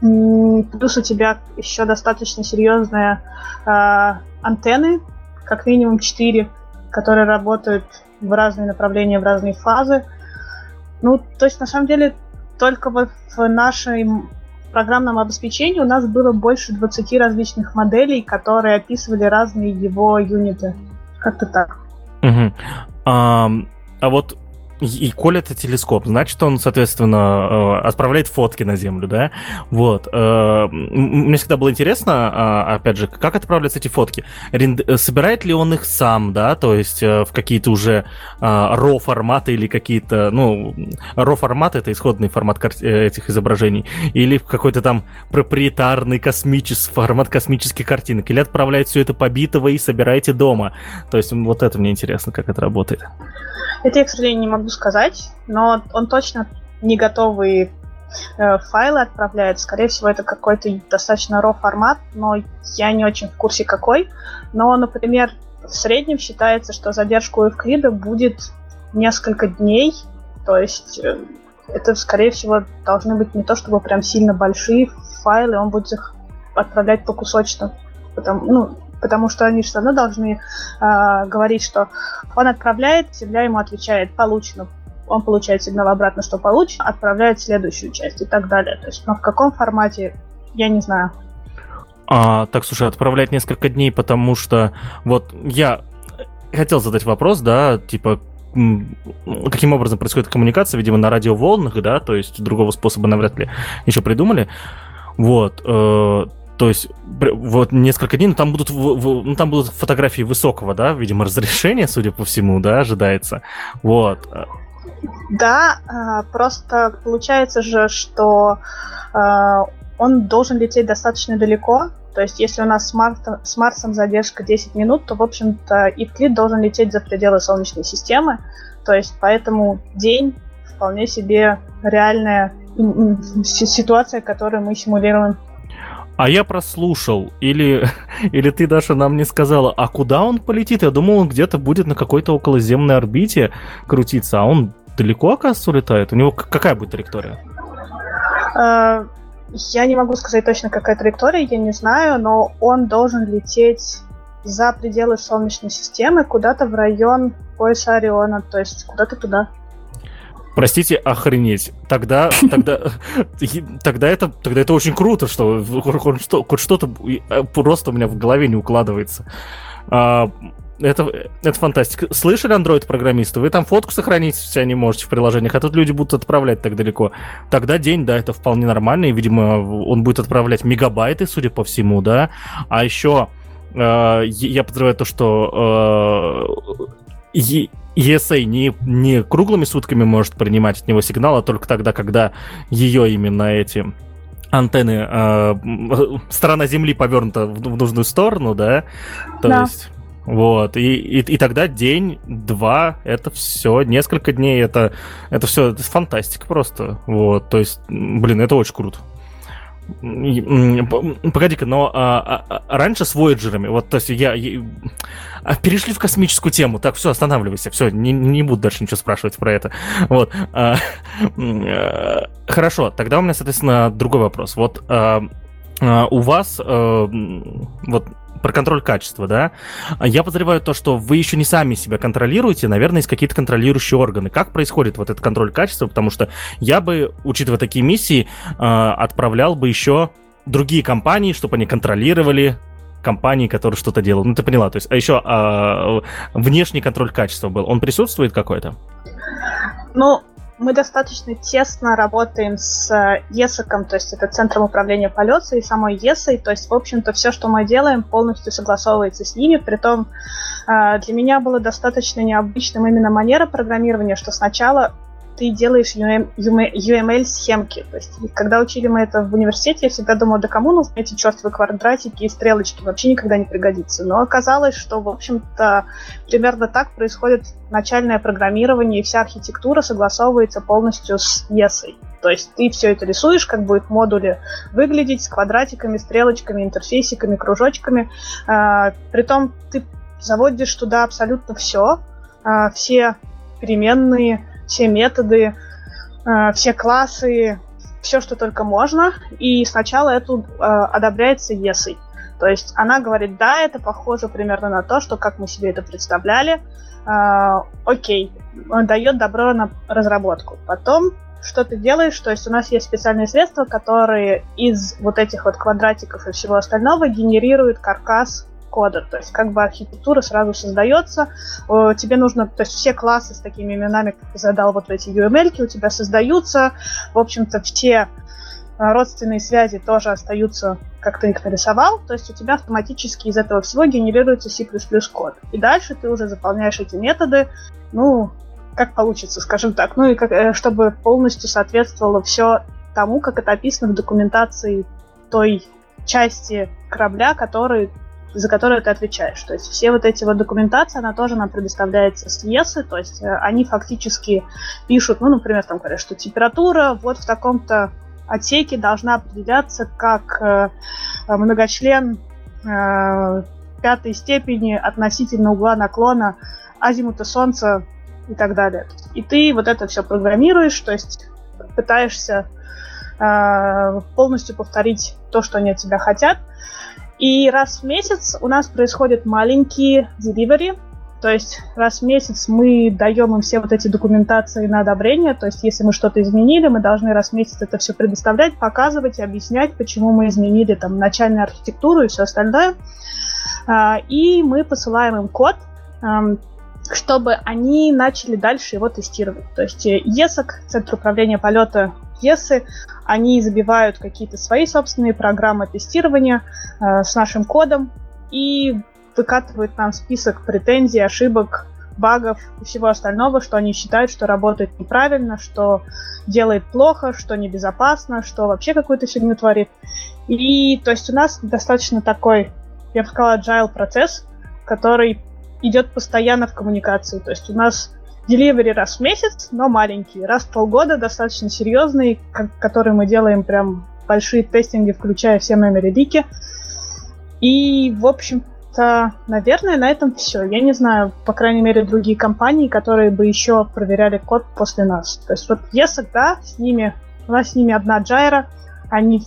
Плюс у тебя еще достаточно серьезные э, антенны, как минимум 4, которые работают в разные направления, в разные фазы. Ну, то есть, на самом деле, только вот в нашем программном обеспечении у нас было больше 20 различных моделей, которые описывали разные его юниты. Как-то так. Угу. А, а вот и, коль это телескоп, значит, он, соответственно, э, отправляет фотки на Землю, да? Вот. Э, мне всегда было интересно, а, опять же, как отправляются эти фотки? Э, собирает ли он их сам, да? То есть в какие-то уже RAW форматы или какие-то, ну, RAW форматы это исходный формат этих изображений, или в какой-то там проприетарный космический формат космических картинок, или отправляет все это побитого и собираете дома. То есть вот это мне интересно, как это работает. Это я, к сожалению, не могу сказать, но он точно не готовые э, файлы отправляет. Скорее всего, это какой-то достаточно RAW формат, но я не очень в курсе какой. Но, например, в среднем считается, что задержка у Евклида будет несколько дней. То есть э, это, скорее всего, должны быть не то чтобы прям сильно большие файлы, он будет их отправлять по кусочно. Потому, ну, потому что они все равно должны э, говорить, что он отправляет, Земля ему отвечает получено, он получает сигнал обратно, что получено, отправляет следующую часть и так далее. То есть, но в каком формате, я не знаю. А, так, слушай, отправлять несколько дней, потому что вот я хотел задать вопрос, да, типа, каким образом происходит коммуникация, видимо, на радиоволнах, да, то есть другого способа навряд ли еще придумали. Вот, э, то есть вот несколько дней, ну там будут, ну, там будут фотографии высокого, да, видимо, разрешения, судя по всему, да, ожидается. Вот. Да, а, просто получается же, что а, он должен лететь достаточно далеко. То есть, если у нас с, Марта, с Марсом задержка 10 минут, то, в общем-то, Ивклид должен лететь за пределы Солнечной системы. То есть, поэтому день вполне себе реальная ситуация, которую мы симулируем а я прослушал, или, [LAUGHS] или ты, Даша, нам не сказала, а куда он полетит? Я думал, он где-то будет на какой-то околоземной орбите крутиться, а он далеко, оказывается, улетает? У него какая будет траектория? А, я не могу сказать точно, какая траектория, я не знаю, но он должен лететь за пределы Солнечной системы, куда-то в район пояса Ориона, то есть куда-то туда. Простите, охренеть. Тогда, тогда, тогда это, тогда это очень круто, что хоть что-то э, просто у меня в голове не укладывается. А, это, это фантастика. Слышали, андроид-программисты? Вы там фотку сохранить себя не можете в приложениях, а тут люди будут отправлять так далеко. Тогда день, да, это вполне нормально, и, видимо, он будет отправлять мегабайты, судя по всему, да. А еще э, я подозреваю то, что э, ESA не, не круглыми сутками может принимать от него сигнал, а только тогда, когда ее именно эти антенны, э, сторона Земли повернута в, в нужную сторону, да? То да. есть... Вот, и, и, и тогда день, два, это все, несколько дней, это, это все это фантастика просто. Вот, то есть, блин, это очень круто. Погоди-ка, но а, а, а, раньше с Voyager'ами, вот, то есть я, я... А, перешли в космическую тему, так, все, останавливайся, все, не, не буду дальше ничего спрашивать про это. Вот. А, а, хорошо, тогда у меня, соответственно, другой вопрос. Вот а, у вас а, вот про контроль качества, да, я подозреваю то, что вы еще не сами себя контролируете, наверное, есть какие-то контролирующие органы. Как происходит вот этот контроль качества? Потому что я бы, учитывая такие миссии, а, отправлял бы еще другие компании, чтобы они контролировали компании, которые что-то делают. Ну, ты поняла. То есть, а еще а, внешний контроль качества был. Он присутствует какой-то? Ну, мы достаточно тесно работаем с ЕСОКом, то есть это Центром управления полета и самой ЕСой, то есть, в общем-то, все, что мы делаем, полностью согласовывается с ними, притом а, для меня было достаточно необычным именно манера программирования, что сначала ты делаешь UML-схемки. То есть, когда учили мы это в университете, я всегда думала, да кому нужны эти чертовы квадратики и стрелочки, вообще никогда не пригодится. Но оказалось, что, в общем-то, примерно так происходит начальное программирование, и вся архитектура согласовывается полностью с ESA. То есть ты все это рисуешь, как будет модули выглядеть с квадратиками, стрелочками, интерфейсиками, кружочками. А, притом ты заводишь туда абсолютно все, а, все переменные, все методы, э, все классы, все, что только можно. И сначала это э, одобряется ESA. То есть она говорит, да, это похоже примерно на то, что как мы себе это представляли. Э, окей, дает добро на разработку. Потом что ты делаешь? То есть у нас есть специальные средства, которые из вот этих вот квадратиков и всего остального генерируют каркас кода, то есть как бы архитектура сразу создается, тебе нужно, то есть все классы с такими именами, как ты задал вот эти UML, у тебя создаются, в общем-то все э, родственные связи тоже остаются, как ты их нарисовал, то есть у тебя автоматически из этого всего генерируется C++ код. И дальше ты уже заполняешь эти методы, ну, как получится, скажем так, ну и как, э, чтобы полностью соответствовало все тому, как это описано в документации той части корабля, который за которые ты отвечаешь. То есть все вот эти вот документации, она тоже нам предоставляется с ЕСы, то есть э, они фактически пишут, ну, например, там говорят, что температура вот в таком-то отсеке должна определяться как э, многочлен э, пятой степени относительно угла наклона азимута Солнца и так далее. И ты вот это все программируешь, то есть пытаешься полностью повторить то, что они от тебя хотят. И раз в месяц у нас происходят маленькие delivery, то есть раз в месяц мы даем им все вот эти документации на одобрение, то есть если мы что-то изменили, мы должны раз в месяц это все предоставлять, показывать и объяснять, почему мы изменили там начальную архитектуру и все остальное. А, и мы посылаем им код, чтобы они начали дальше его тестировать. То есть ESOC, Центр управления полета ESI, они забивают какие-то свои собственные программы тестирования э, с нашим кодом и выкатывают нам список претензий, ошибок, багов и всего остального, что они считают, что работает неправильно, что делает плохо, что небезопасно, что вообще какую-то фигню творит. И то есть у нас достаточно такой, я бы сказала, agile процесс, который идет постоянно в коммуникации. То есть у нас Delivery раз в месяц, но маленький. Раз в полгода достаточно серьезный, который мы делаем прям большие тестинги, включая все memory лики. И, в общем-то, наверное, на этом все. Я не знаю, по крайней мере, другие компании, которые бы еще проверяли код после нас. То есть вот ESOC, да, с ними, у нас с ними одна Джайра, они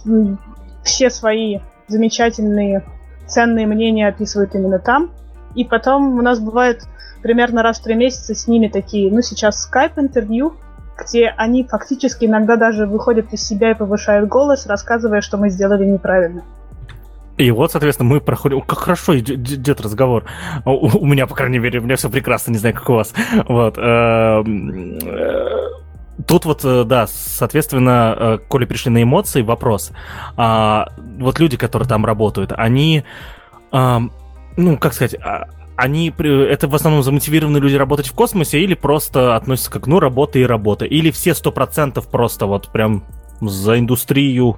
все свои замечательные, ценные мнения описывают именно там. И потом у нас бывает примерно раз в три месяца с ними такие, ну, сейчас скайп-интервью, где они фактически иногда даже выходят из себя и повышают голос, рассказывая, что мы сделали неправильно. И вот, соответственно, мы проходим... Как хорошо идет разговор. У, у меня, по крайней мере, у меня все прекрасно, не знаю, как у вас. Вот. Эм, э, тут вот, э, да, соответственно, э, коли пришли на эмоции, вопрос. А, вот люди, которые там работают, они, ну, как сказать, а, они, это в основном замотивированные люди работать в космосе или просто относятся как, ну, работа и работа? Или все сто процентов просто вот прям за индустрию?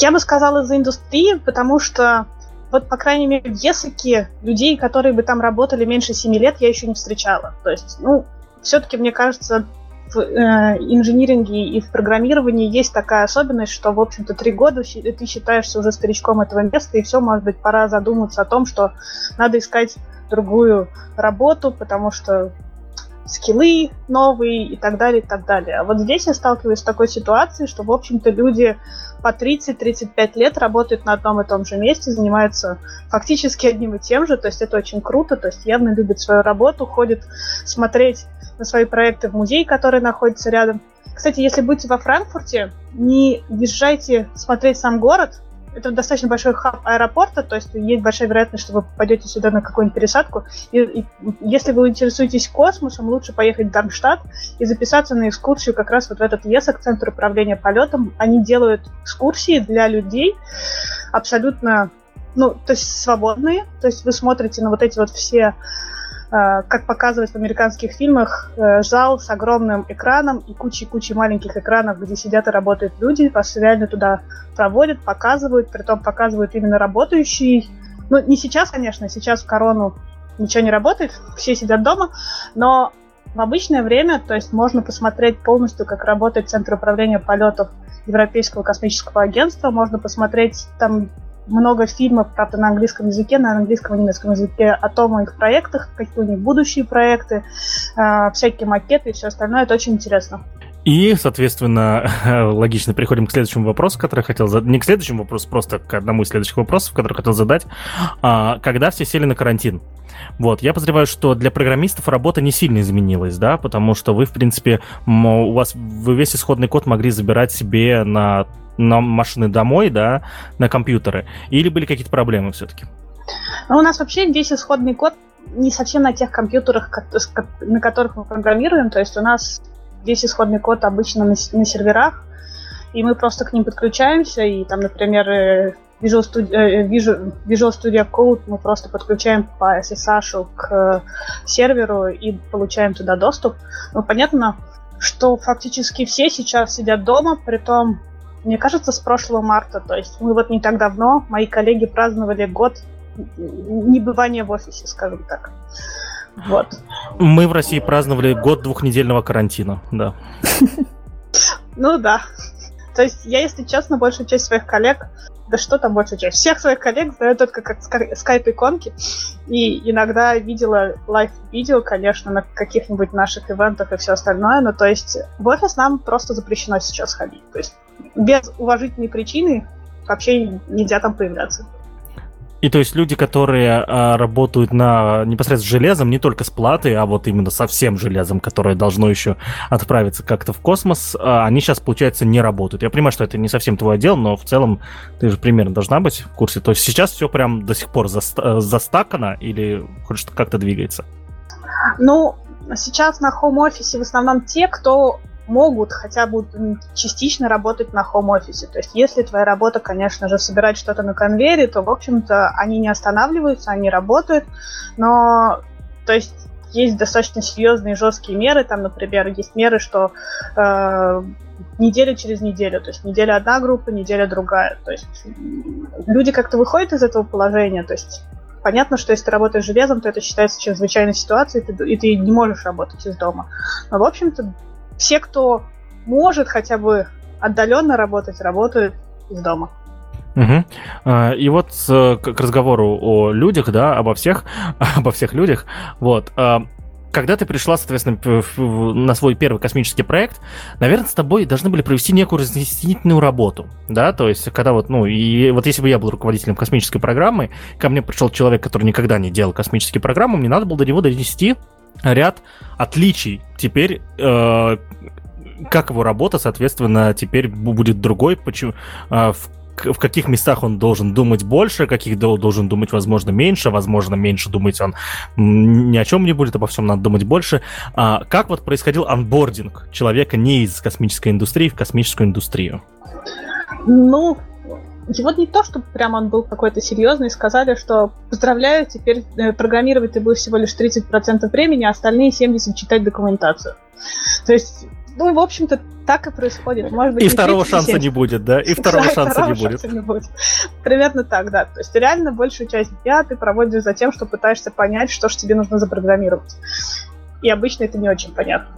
Я бы сказала за индустрию, потому что вот, по крайней мере, в Есаке людей, которые бы там работали меньше 7 лет, я еще не встречала. То есть, ну, все-таки, мне кажется, в э, инжиниринге и в программировании есть такая особенность, что, в общем-то, три года ты считаешься уже старичком этого места, и все, может быть, пора задуматься о том, что надо искать другую работу, потому что скиллы новые и так далее, и так далее. А вот здесь я сталкиваюсь с такой ситуацией, что, в общем-то, люди по 30-35 лет работают на одном и том же месте, занимаются фактически одним и тем же, то есть это очень круто, то есть явно любят свою работу, ходят смотреть на свои проекты в музей, который находится рядом. Кстати, если будете во Франкфурте, не езжайте смотреть сам город, это достаточно большой хаб аэропорта, то есть есть большая вероятность, что вы попадете сюда на какую-нибудь пересадку. И, и если вы интересуетесь космосом, лучше поехать в Дармштадт и записаться на экскурсию как раз вот в этот ЕСАК, Центр управления полетом. Они делают экскурсии для людей абсолютно, ну, то есть свободные. То есть вы смотрите на вот эти вот все как показывают в американских фильмах, э, зал с огромным экраном и кучей-кучей маленьких экранов, где сидят и работают люди, вас реально туда проводят, показывают, притом показывают именно работающий. Ну, не сейчас, конечно, сейчас в корону ничего не работает, [LAUGHS] все сидят дома, но в обычное время, то есть можно посмотреть полностью, как работает Центр управления полетов Европейского космического агентства, можно посмотреть там много фильмов, правда, на английском языке, на английском и немецком языке о том, о их проектах, какие у них будущие проекты, э, всякие макеты и все остальное. Это очень интересно. И, соответственно, [LAUGHS] логично переходим к следующему вопросу, который я хотел задать. Не к следующему вопросу, просто к одному из следующих вопросов, который хотел задать. А, когда все сели на карантин? Вот, я подозреваю, что для программистов работа не сильно изменилась, да, потому что вы, в принципе, у вас вы весь исходный код могли забирать себе на на машины домой, да, на компьютеры? Или были какие-то проблемы все-таки? Ну, у нас вообще весь исходный код не совсем на тех компьютерах, на которых мы программируем. То есть у нас весь исходный код обычно на, серверах, и мы просто к ним подключаемся, и там, например, э, Visual Studio, э, Visual, Visual Studio Code мы просто подключаем по SSH к серверу и получаем туда доступ. Ну, понятно, что фактически все сейчас сидят дома, при том мне кажется, с прошлого марта. То есть мы вот не так давно, мои коллеги праздновали год небывания в офисе, скажем так. Вот. Мы в России праздновали год двухнедельного карантина, да. Ну да. То есть я, если честно, большую часть своих коллег, да что там большую часть, всех своих коллег знаю только как скайп-иконки. И иногда видела лайв-видео, конечно, на каких-нибудь наших ивентах и все остальное. Но то есть в офис нам просто запрещено сейчас ходить. То есть без уважительной причины вообще нельзя там появляться. И то есть люди, которые а, работают на непосредственно с железом, не только с платой, а вот именно со всем железом, которое должно еще отправиться как-то в космос, а, они сейчас, получается, не работают. Я понимаю, что это не совсем твой отдел, но в целом ты же примерно должна быть в курсе. То есть сейчас все прям до сих пор заста- застакано или хоть что как-то двигается? Ну, сейчас на хоум-офисе в основном те, кто могут хотя бы частично работать на хом-офисе. То есть если твоя работа, конечно же, собирать что-то на конвейере, то, в общем-то, они не останавливаются, они работают, но, то есть, есть достаточно серьезные жесткие меры, там, например, есть меры, что э, неделя через неделю, то есть неделя одна группа, неделя другая, то есть люди как-то выходят из этого положения, то есть понятно, что если ты работаешь железом, то это считается чрезвычайной ситуацией, и ты, и ты не можешь работать из дома. Но, в общем-то, все, кто может хотя бы отдаленно работать, работают из дома. Угу. И вот к разговору о людях, да, обо всех, [LAUGHS] обо всех людях, вот. А, когда ты пришла, соответственно, на свой первый космический проект, наверное, с тобой должны были провести некую разъяснительную работу, да, то есть, когда вот, ну, и вот если бы я был руководителем космической программы, ко мне пришел человек, который никогда не делал космические программы, мне надо было до него донести ряд отличий. Теперь э, как его работа, соответственно, теперь будет другой, почему, э, в в каких местах он должен думать больше, каких должен думать, возможно, меньше, возможно, меньше думать он ни о чем не будет, обо всем надо думать больше. А, как вот происходил анбординг человека не из космической индустрии в космическую индустрию? Ну, его не то, что прям он был какой-то серьезный, сказали, что поздравляю, теперь э, программировать ты будешь всего лишь 30% времени, а остальные 70% читать документацию. То есть, ну, в общем-то, так и происходит. Может быть, и второго шанса не будет, да? И второго да, шанса второго не будет. не будет. Примерно так, да. То есть реально большую часть дня ты проводишь за тем, что пытаешься понять, что же тебе нужно запрограммировать. И обычно это не очень понятно.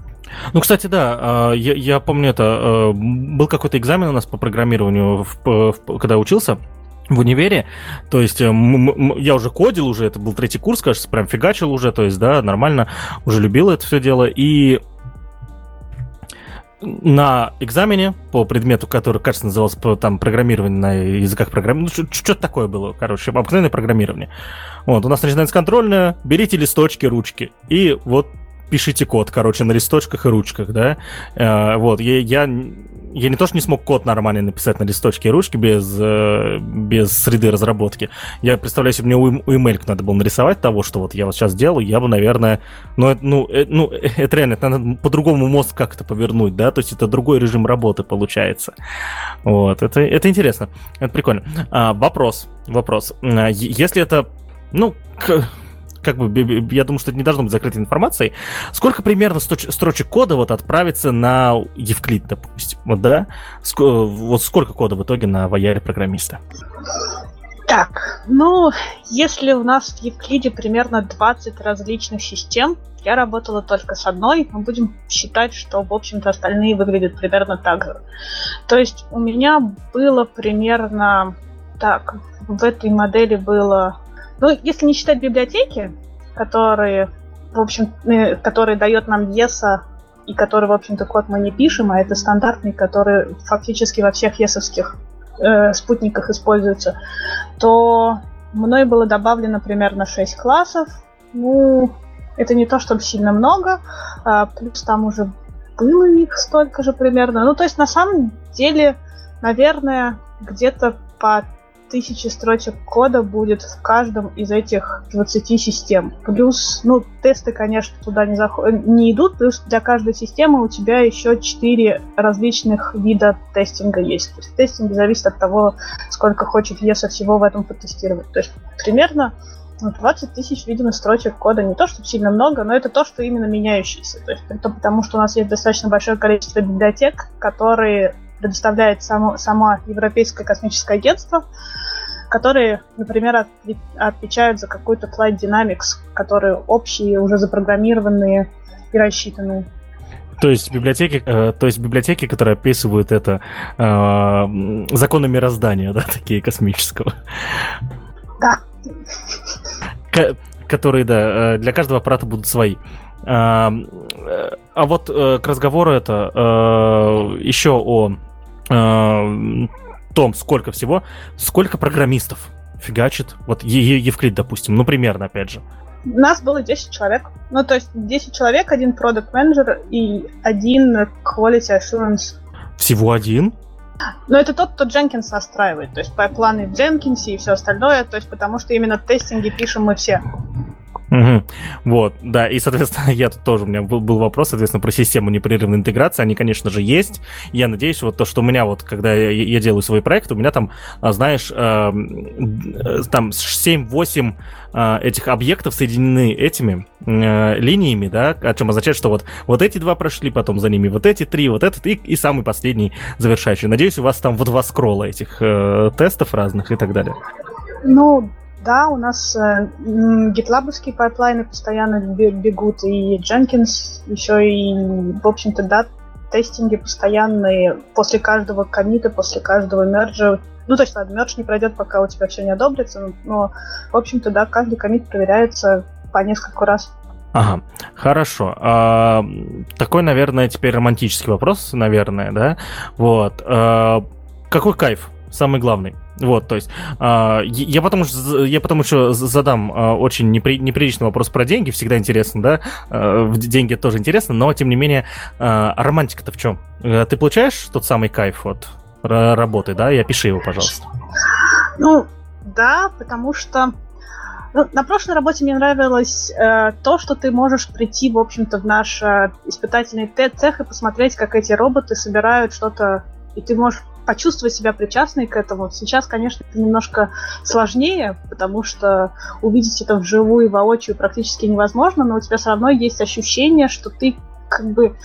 Ну, кстати, да, а, я, я помню это. А, был какой-то экзамен у нас по программированию, в, в, когда учился в универе, то есть э, я уже кодил уже, это был третий курс, кажется, прям фигачил уже, то есть, да, нормально, уже любил это все дело, и на экзамене по предмету, который, кажется, назывался там программирование на языках программирования, ну, что-то такое было, короче, обыкновенное программирование. Вот, у нас начинается контрольная, берите листочки, ручки, и вот пишите код, короче, на листочках и ручках, да. Э, вот, я, я, я не то, что не смог код нормально написать на листочке и ручке без, э, без среды разработки. Я представляю себе, мне у, email надо было нарисовать того, что вот я вот сейчас делаю, я бы, наверное, ну, ну, э, ну это реально, это надо по-другому мозг как-то повернуть, да, то есть это другой режим работы получается. Вот, это, это интересно, это прикольно. А, вопрос, вопрос. А, если это, ну, как бы, я думаю, что это не должно быть закрытой информацией. Сколько примерно строчек кода вот отправится на Евклид, допустим? Вот, да? вот сколько кода в итоге на вояре программиста? Так, ну, если у нас в Евклиде примерно 20 различных систем, я работала только с одной, мы будем считать, что, в общем-то, остальные выглядят примерно так же. То есть у меня было примерно... Так, в этой модели было ну, если не считать библиотеки, которые, в общем, э, которые дает нам ЕСА, и который, в общем-то, код мы не пишем, а это стандартный, который фактически во всех ЕСовских э, спутниках используется, то мной было добавлено примерно 6 классов. Ну, это не то, чтобы сильно много, а, плюс там уже было их столько же примерно. Ну, то есть, на самом деле, наверное, где-то по тысячи строчек кода будет в каждом из этих 20 систем. Плюс, ну, тесты, конечно, туда не, заход... не идут, плюс для каждой системы у тебя еще 4 различных вида тестинга есть. То есть тестинг зависит от того, сколько хочет ESA всего в этом потестировать. То есть примерно 20 тысяч, видимо, строчек кода. Не то, что сильно много, но это то, что именно меняющееся. То есть это потому, что у нас есть достаточно большое количество библиотек, которые предоставляет само, само Европейское космическое агентство, которые, например, отвечают за какой-то Flight Dynamics, которые общие, уже запрограммированные и рассчитанные. То есть библиотеки, э, то есть библиотеки, которые описывают это э, законы мироздания, [LAUGHS] да, такие космического. Да. К- которые, да, э, для каждого аппарата будут свои. А, а вот к разговору это еще о том, сколько всего, сколько программистов фигачит, вот Евклид, допустим, ну, примерно, опять же. У нас было 10 человек. Ну, то есть 10 человек, один продукт менеджер и один quality assurance. Всего один? Но это тот, кто Jenkins настраивает, то есть пайпланы в Jenkins и все остальное, то есть потому что именно тестинги пишем мы все. Угу. Вот, да, и, соответственно, [LAUGHS] я тут тоже, у меня был, был вопрос, соответственно, про систему непрерывной интеграции, они, конечно же, есть. Я надеюсь, вот то, что у меня вот, когда я, я делаю свой проект, у меня там, а, знаешь, э, э, там 7-8 э, этих объектов соединены этими э, линиями, да, о чем означает, что вот, вот эти два прошли, потом за ними вот эти три, вот этот и, и самый последний завершающий. Надеюсь, у вас там в два скролла этих э, тестов разных и так далее. Ну, да, у нас э, GitLab'овские пайплайны постоянно бегут, и Jenkins еще и, в общем-то, да, тестинги постоянные после каждого коммита, после каждого мерджа. Ну, то есть, ладно, мердж не пройдет, пока у тебя все не одобрится, но, в общем-то, да, каждый коммит проверяется по несколько раз. Ага, хорошо. А, такой, наверное, теперь романтический вопрос, наверное, да? Вот. А, какой кайф? Самый главный. Вот, то есть э, я потом я потом еще задам э, очень непри, неприличный вопрос про деньги, всегда интересно, да, э, деньги тоже интересно, но тем не менее э, романтика-то в чем? Э, ты получаешь тот самый кайф от работы, да? И опиши его, пожалуйста. Ну, да, потому что ну, на прошлой работе мне нравилось э, то, что ты можешь прийти, в общем-то, в наш э, испытательный цех и посмотреть, как эти роботы собирают что-то, и ты можешь почувствовать себя причастной к этому. Сейчас, конечно, это немножко сложнее, потому что увидеть это вживую воочию практически невозможно, но у тебя все равно есть ощущение, что ты как бы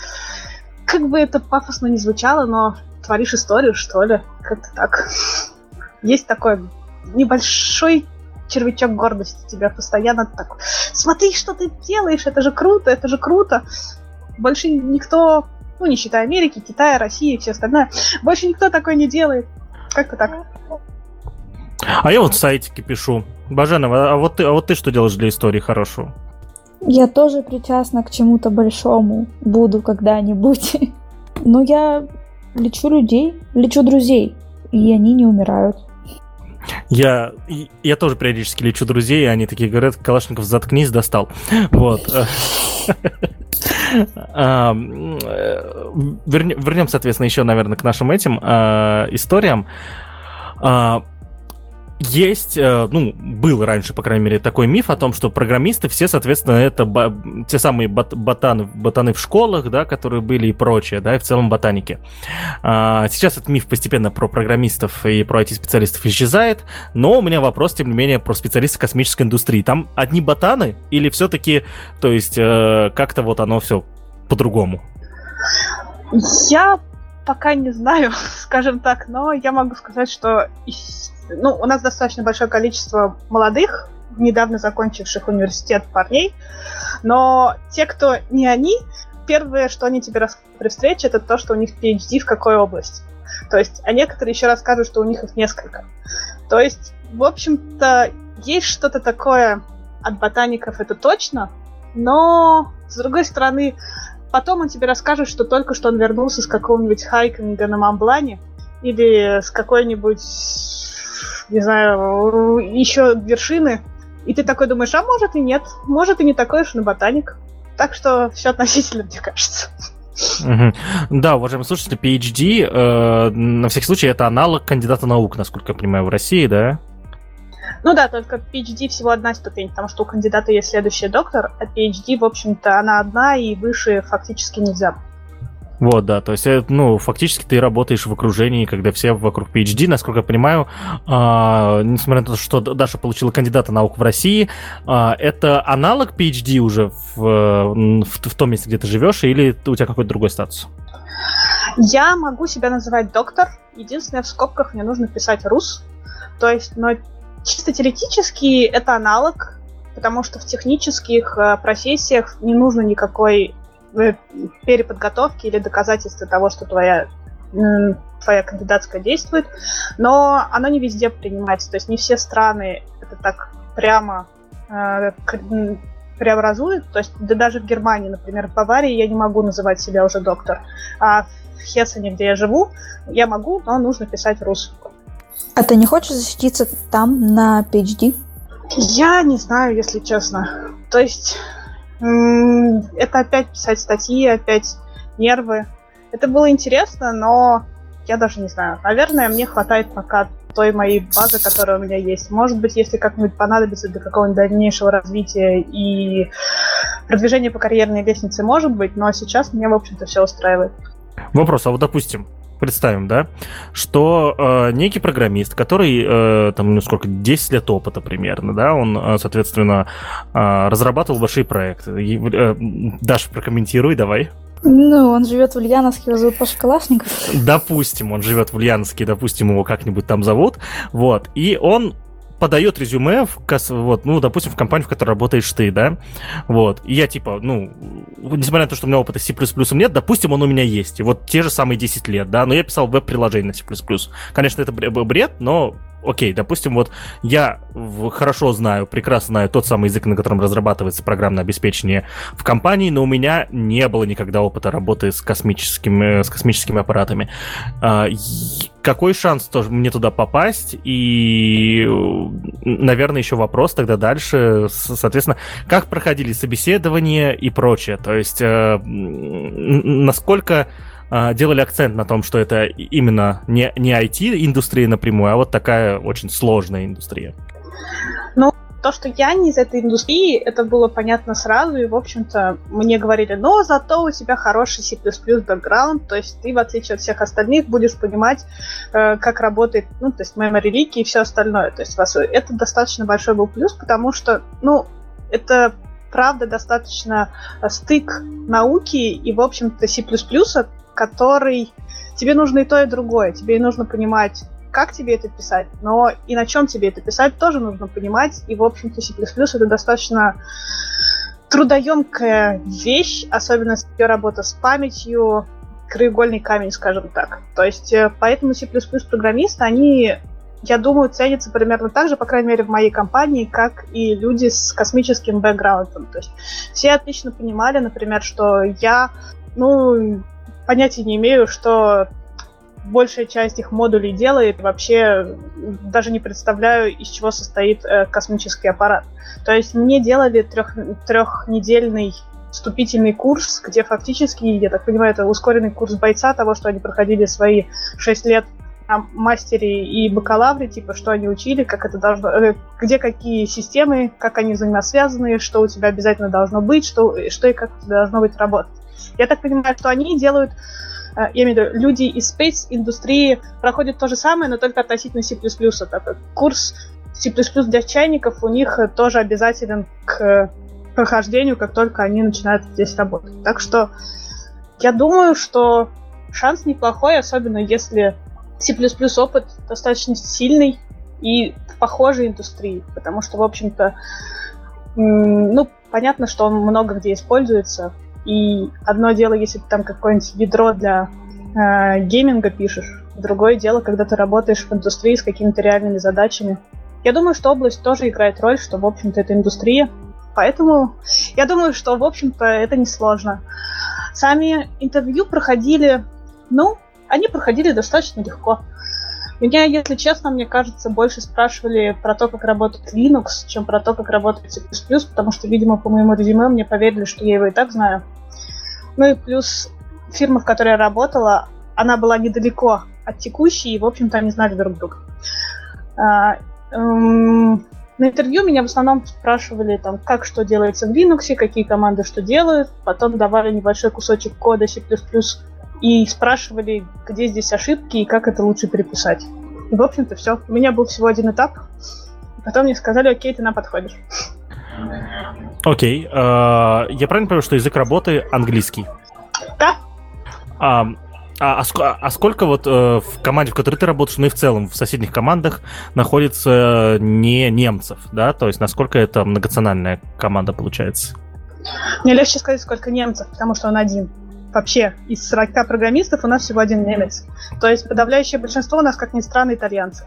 как бы это пафосно не звучало, но творишь историю, что ли. Как-то так. Есть такой небольшой червячок гордости тебя постоянно так. Смотри, что ты делаешь, это же круто, это же круто. Больше никто, ну не считая Америки, Китая, России и все остальное, больше никто такой не делает. Как-то так. А я вот в сайтике пишу. Баженова, а вот ты, а вот ты что делаешь для истории хорошего? Я тоже причастна к чему-то большому. Буду когда-нибудь. [LAUGHS] Но я лечу людей, лечу друзей, и они не умирают. Я, я тоже периодически лечу друзей, и они такие говорят, Калашников, заткнись, достал. Вот. А, вернем, соответственно, еще, наверное, к нашим этим а, историям. Есть, э, ну, был раньше, по крайней мере, такой миф о том, что программисты все, соответственно, это те самые бот- ботаны, ботаны в школах, да, которые были и прочее, да, и в целом ботаники. А, сейчас этот миф постепенно про программистов и про IT-специалистов исчезает, но у меня вопрос, тем не менее, про специалистов космической индустрии. Там одни ботаны или все-таки, то есть, э, как-то вот оно все по-другому? Я пока не знаю, [LAUGHS] скажем так, но я могу сказать, что ну, у нас достаточно большое количество молодых, недавно закончивших университет парней, но те, кто не они, первое, что они тебе расскажут при встрече, это то, что у них PhD в какой области. То есть, а некоторые еще расскажут, что у них их несколько. То есть, в общем-то, есть что-то такое от ботаников, это точно, но, с другой стороны, потом он тебе расскажет, что только что он вернулся с какого-нибудь хайкинга на Мамблане или с какой-нибудь не знаю, еще вершины. И ты такой думаешь, а может и нет, может и не такой уж на ботаник. Так что все относительно, мне кажется. Угу. Да, уважаемые слушатели, PhD, э, на всякий случай, это аналог кандидата наук, насколько я понимаю, в России, да? Ну да, только PhD всего одна ступень, потому что у кандидата есть следующий доктор, а PhD, в общем-то, она одна, и выше фактически нельзя. Вот, да, то есть, э, ну, фактически ты работаешь в окружении, когда все вокруг PhD, насколько я понимаю, а, несмотря на то, что Даша получила кандидата наук в России, а, это аналог PhD уже в, в, в том месте, где ты живешь, или у тебя какой-то другой статус? Я могу себя называть доктор. Единственное, в скобках мне нужно писать рус. То есть, но чисто теоретически это аналог, потому что в технических э, профессиях не нужно никакой переподготовки или доказательства того, что твоя твоя кандидатская действует, но оно не везде принимается, то есть не все страны это так прямо э, преобразуют, то есть да даже в Германии, например, в Баварии я не могу называть себя уже доктор, а в Хессене, где я живу, я могу, но нужно писать рус. А ты не хочешь защититься там на PhD? Я не знаю, если честно. То есть это опять писать статьи, опять нервы. Это было интересно, но я даже не знаю. Наверное, мне хватает пока той моей базы, которая у меня есть. Может быть, если как-нибудь понадобится для какого-нибудь дальнейшего развития и продвижения по карьерной лестнице, может быть, но сейчас мне, в общем-то, все устраивает. Вопрос, а вот допустим, представим, да, что э, некий программист, который, э, там, ну, сколько, 10 лет опыта примерно, да, он, э, соответственно, э, разрабатывал большие проекты. И, э, Даша, прокомментируй, давай. Ну, он живет в Ульяновске, его зовут Паша Калашников. Допустим, он живет в Ульяновске, допустим, его как-нибудь там зовут, вот, и он подает резюме в, вот, ну, допустим, в компанию, в которой работаешь ты, да, вот, и я, типа, ну, несмотря на то, что у меня опыта C++ нет, допустим, он у меня есть, и вот те же самые 10 лет, да, но я писал веб-приложение на C++. Конечно, это бред, но окей, допустим, вот я хорошо знаю, прекрасно знаю тот самый язык, на котором разрабатывается программное обеспечение в компании, но у меня не было никогда опыта работы с космическими, с космическими аппаратами. А, какой шанс тоже мне туда попасть? И, наверное, еще вопрос тогда дальше, соответственно, как проходили собеседования и прочее. То есть, э, насколько а, делали акцент на том, что это именно не, не IT-индустрия напрямую, а вот такая очень сложная индустрия. Ну, то, что я не из этой индустрии, это было понятно сразу, и, в общем-то, мне говорили, но зато у тебя хороший C++ бэкграунд, то есть ты, в отличие от всех остальных, будешь понимать, э, как работает, ну, то есть memory leak и все остальное. То есть это достаточно большой был плюс, потому что, ну, это правда достаточно э, стык науки и, в общем-то, C++, который тебе нужно и то, и другое. Тебе нужно понимать, как тебе это писать, но и на чем тебе это писать тоже нужно понимать. И, в общем-то, C++ это достаточно трудоемкая вещь, особенно ее работа с памятью, краеугольный камень, скажем так. То есть, э, поэтому C++ программисты, они, я думаю, ценятся примерно так же, по крайней мере, в моей компании, как и люди с космическим бэкграундом. То есть, все отлично понимали, например, что я, ну, понятия не имею, что большая часть их модулей делает, вообще даже не представляю, из чего состоит э, космический аппарат. То есть мне делали трех, трехнедельный вступительный курс, где фактически, я так понимаю, это ускоренный курс бойца того, что они проходили свои шесть лет на мастере и бакалавре, типа, что они учили, как это должно, э, где какие системы, как они взаимосвязаны, что у тебя обязательно должно быть, что, что и как должно быть работать. Я так понимаю, что они делают Э, я имею в виду, люди из space индустрии проходят то же самое, но только относительно C++. Так, курс C++ для чайников у них тоже обязателен к прохождению, как только они начинают здесь работать. Так что я думаю, что шанс неплохой, особенно если C++ опыт достаточно сильный и похожей индустрии, потому что, в общем-то, ну, понятно, что он много где используется, и одно дело, если ты там какое-нибудь ядро для э, гейминга пишешь, другое дело, когда ты работаешь в индустрии с какими-то реальными задачами. Я думаю, что область тоже играет роль, что, в общем-то, это индустрия. Поэтому я думаю, что, в общем-то, это несложно. Сами интервью проходили, ну, они проходили достаточно легко. Меня, если честно, мне кажется, больше спрашивали про то, как работает Linux, чем про то, как работает C++, потому что, видимо, по моему резюме мне поверили, что я его и так знаю. Ну и плюс фирма, в которой я работала, она была недалеко от текущей, и, в общем-то, они знали друг друга. А, эм, на интервью меня в основном спрашивали, там, как что делается в Linux, какие команды что делают, потом давали небольшой кусочек кода C++, и спрашивали, где здесь ошибки и как это лучше переписать. И, в общем-то, все. У меня был всего один этап. Потом мне сказали, окей, ты нам подходишь. Окей. Uh, я правильно понимаю, что язык работы английский? Да. А, а, а, а сколько вот э, в команде, в которой ты работаешь, ну и в целом в соседних командах находится не немцев, да? То есть насколько это многонациональная команда получается? Мне легче сказать, сколько немцев, потому что он один вообще из 40 программистов у нас всего один немец. То есть подавляющее большинство у нас, как ни странно, итальянцы.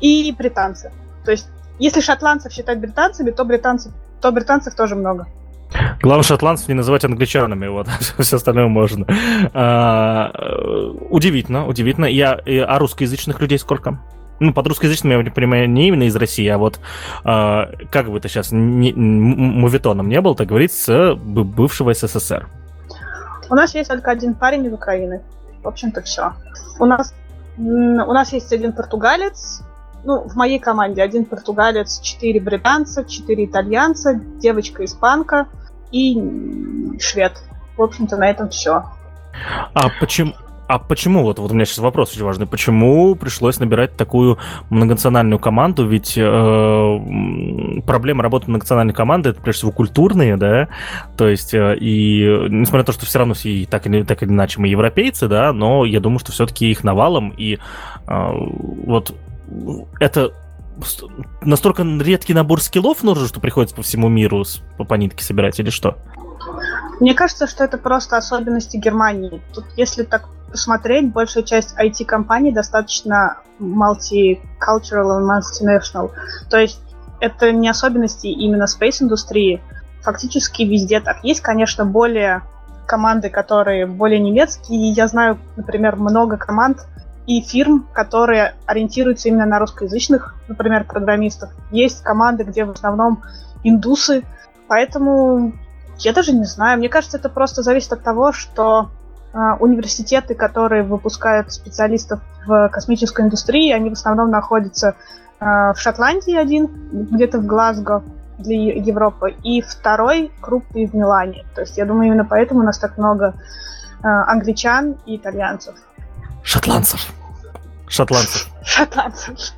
И британцы. То есть если шотландцев считать британцами, то британцев, то британцев тоже много. Главное, шотландцев не называть англичанами, вот, [LAUGHS] все остальное можно. А, удивительно, удивительно. Я, а русскоязычных людей сколько? Ну, под русскоязычным я понимаю не именно из России, а вот а, как бы это сейчас не, мувитоном не был, так с бывшего СССР. У нас есть только один парень из Украины. В общем-то, все. У нас, у нас есть один португалец, ну, в моей команде один португалец, четыре британца, четыре итальянца, девочка испанка и швед. В общем-то, на этом все. А почему, а почему, вот, вот у меня сейчас вопрос очень важный, почему пришлось набирать такую многонациональную команду? Ведь э, проблема работы многонациональной команды это прежде всего культурные, да, то есть э, и несмотря на то, что все равно все так или, так или иначе мы европейцы, да, но я думаю, что все-таки их навалом, и э, вот это настолько редкий набор скиллов нужен, что приходится по всему миру по, по нитке собирать или что? Мне кажется, что это просто особенности Германии. Тут, если так посмотреть, большая часть IT-компаний достаточно multicultural и multinational. То есть это не особенности именно space-индустрии. Фактически везде так. Есть, конечно, более команды, которые более немецкие. Я знаю, например, много команд и фирм, которые ориентируются именно на русскоязычных, например, программистов. Есть команды, где в основном индусы. Поэтому я даже не знаю. Мне кажется, это просто зависит от того, что университеты, которые выпускают специалистов в космической индустрии, они в основном находятся в Шотландии один, где-то в Глазго для Европы, и второй крупный в Милане. То есть я думаю, именно поэтому у нас так много англичан и итальянцев. Шотландцев. Шотландцев. Шотландцев.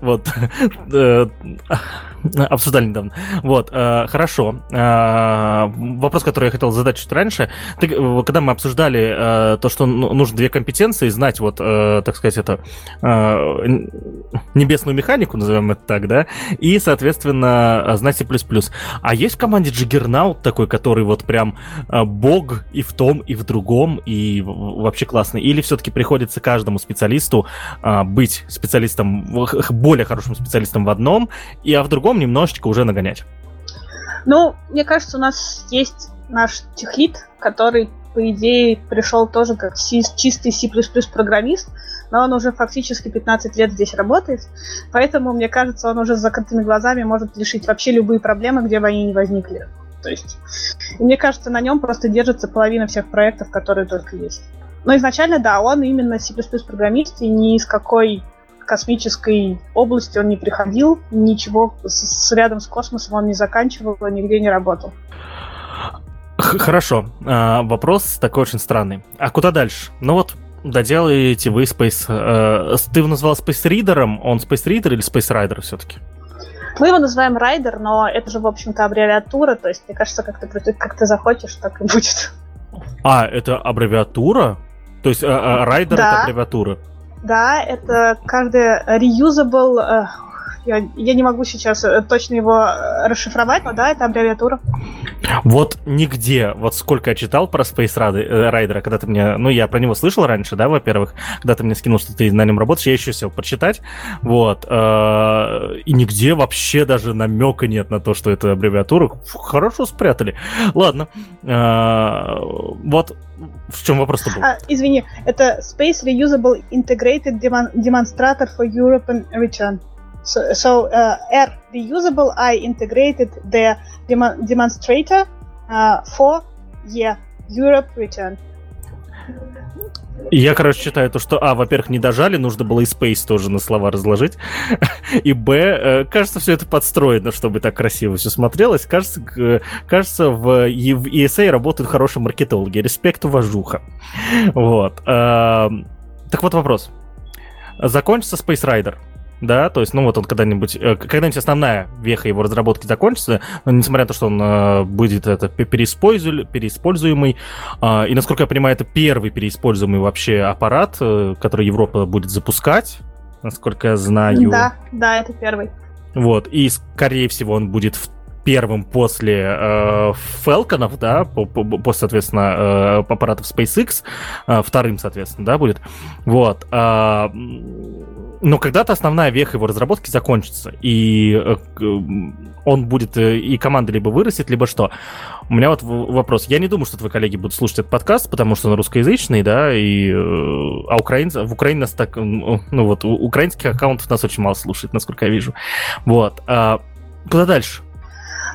Вот. Э, [LAUGHS] обсуждали недавно. Вот, э, хорошо. Э, вопрос, который я хотел задать чуть раньше. Ты, когда мы обсуждали то, что ну, нужно две компетенции, знать вот, так сказать, это небесную механику, назовем это так, да, и, соответственно, знать C++. А есть в команде Джиггернаут такой, который вот прям бог и в том, и в другом, и вообще классный? Или все-таки приходится каждому специалисту быть специалистом, более хорошим специалистом в одном, и а в другом немножечко уже нагонять? Ну, мне кажется, у нас есть наш техлит, который, по идее, пришел тоже как чистый C++ программист, но он уже фактически 15 лет здесь работает, поэтому, мне кажется, он уже с закрытыми глазами может решить вообще любые проблемы, где бы они ни возникли. То есть, мне кажется, на нем просто держится половина всех проектов, которые только есть. Но изначально, да, он именно C++ программист, и ни из какой космической области он не приходил, ничего с, с, рядом с космосом он не заканчивал, нигде не работал. Хорошо. А, вопрос такой очень странный. А куда дальше? Ну вот, доделаете вы Space... Э, ты его назвал Space Reader, он Space Reader или Space Rider все-таки? Мы его называем Райдер, но это же, в общем-то, аббревиатура, то есть, мне кажется, как ты, как ты захочешь, так и будет. А, это аббревиатура? То есть, Райдер да. это аббревиатура? Да, это каждый reusable... Э, я, я не могу сейчас э, точно его э, расшифровать, но да, это аббревиатура. Вот нигде, вот сколько я читал про Space Rider, когда ты мне, ну я про него слышал раньше, да, во-первых, когда ты мне скинул, что ты на нем работаешь, я еще сел почитать, вот, и нигде вообще даже намека нет на то, что это аббревиатура, хорошо спрятали. Ладно, вот в чем вопрос-то был? А, извини, это Space Reusable Integrated Demonstrator for European Return. So, so uh, R reusable, I integrated the dem demonstrator uh, for yeah, Europe Return. Я, короче, считаю то, что, а, во-первых, не дожали, нужно было и Space тоже на слова разложить, [LAUGHS] и, б, э, кажется, все это подстроено, чтобы так красиво все смотрелось. Кажется, кажется в, в ESA работают хорошие маркетологи. Респект, уважуха. Вот. Так вот вопрос. Закончится Space Rider – да, то есть, ну вот он когда-нибудь, э, когда-нибудь основная веха его разработки закончится, несмотря на то, что он э, будет это переиспользу, переиспользуемый, э, и, насколько я понимаю, это первый переиспользуемый вообще аппарат, э, который Европа будет запускать, насколько я знаю. Да, да, это первый. Вот, и, скорее всего, он будет в первым после э, Falconов, да, по, по, после, соответственно, э, аппаратов SpaceX, э, вторым, соответственно, да, будет. Вот. Э, но когда-то основная веха его разработки закончится, и э, он будет, э, и команда либо вырастет, либо что. У меня вот вопрос. Я не думаю, что твои коллеги будут слушать этот подкаст, потому что он русскоязычный, да, и, э, а украинцы, в Украине нас так, ну вот, украинских аккаунтов нас очень мало слушает, насколько я вижу. Вот. А куда дальше?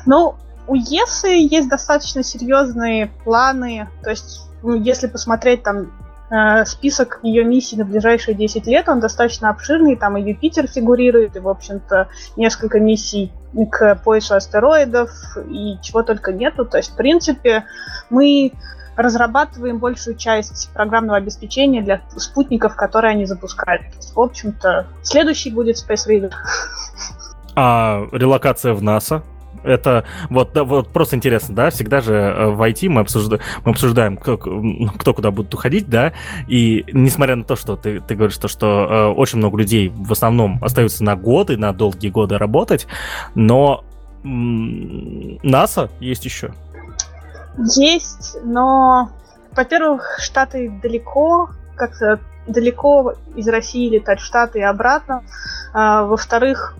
Ну, у Есы есть достаточно серьезные планы, то есть, ну, если посмотреть там э, список ее миссий на ближайшие 10 лет, он достаточно обширный, там и Юпитер фигурирует, и, в общем-то, несколько миссий к поясу астероидов, и чего только нету. То есть, в принципе, мы разрабатываем большую часть программного обеспечения для спутников, которые они запускают. В общем-то, следующий будет Space Reader. А релокация в НАСА? Это вот, да, вот просто интересно, да, всегда же э, в IT мы обсуждаем, мы обсуждаем кто, кто куда будет уходить, да, и несмотря на то, что ты, ты говоришь, то, что э, очень много людей в основном остаются на годы, на долгие годы работать, но НАСА есть еще. Есть, но, во-первых, Штаты далеко, как-то далеко из России летать в Штаты и обратно. А, во-вторых,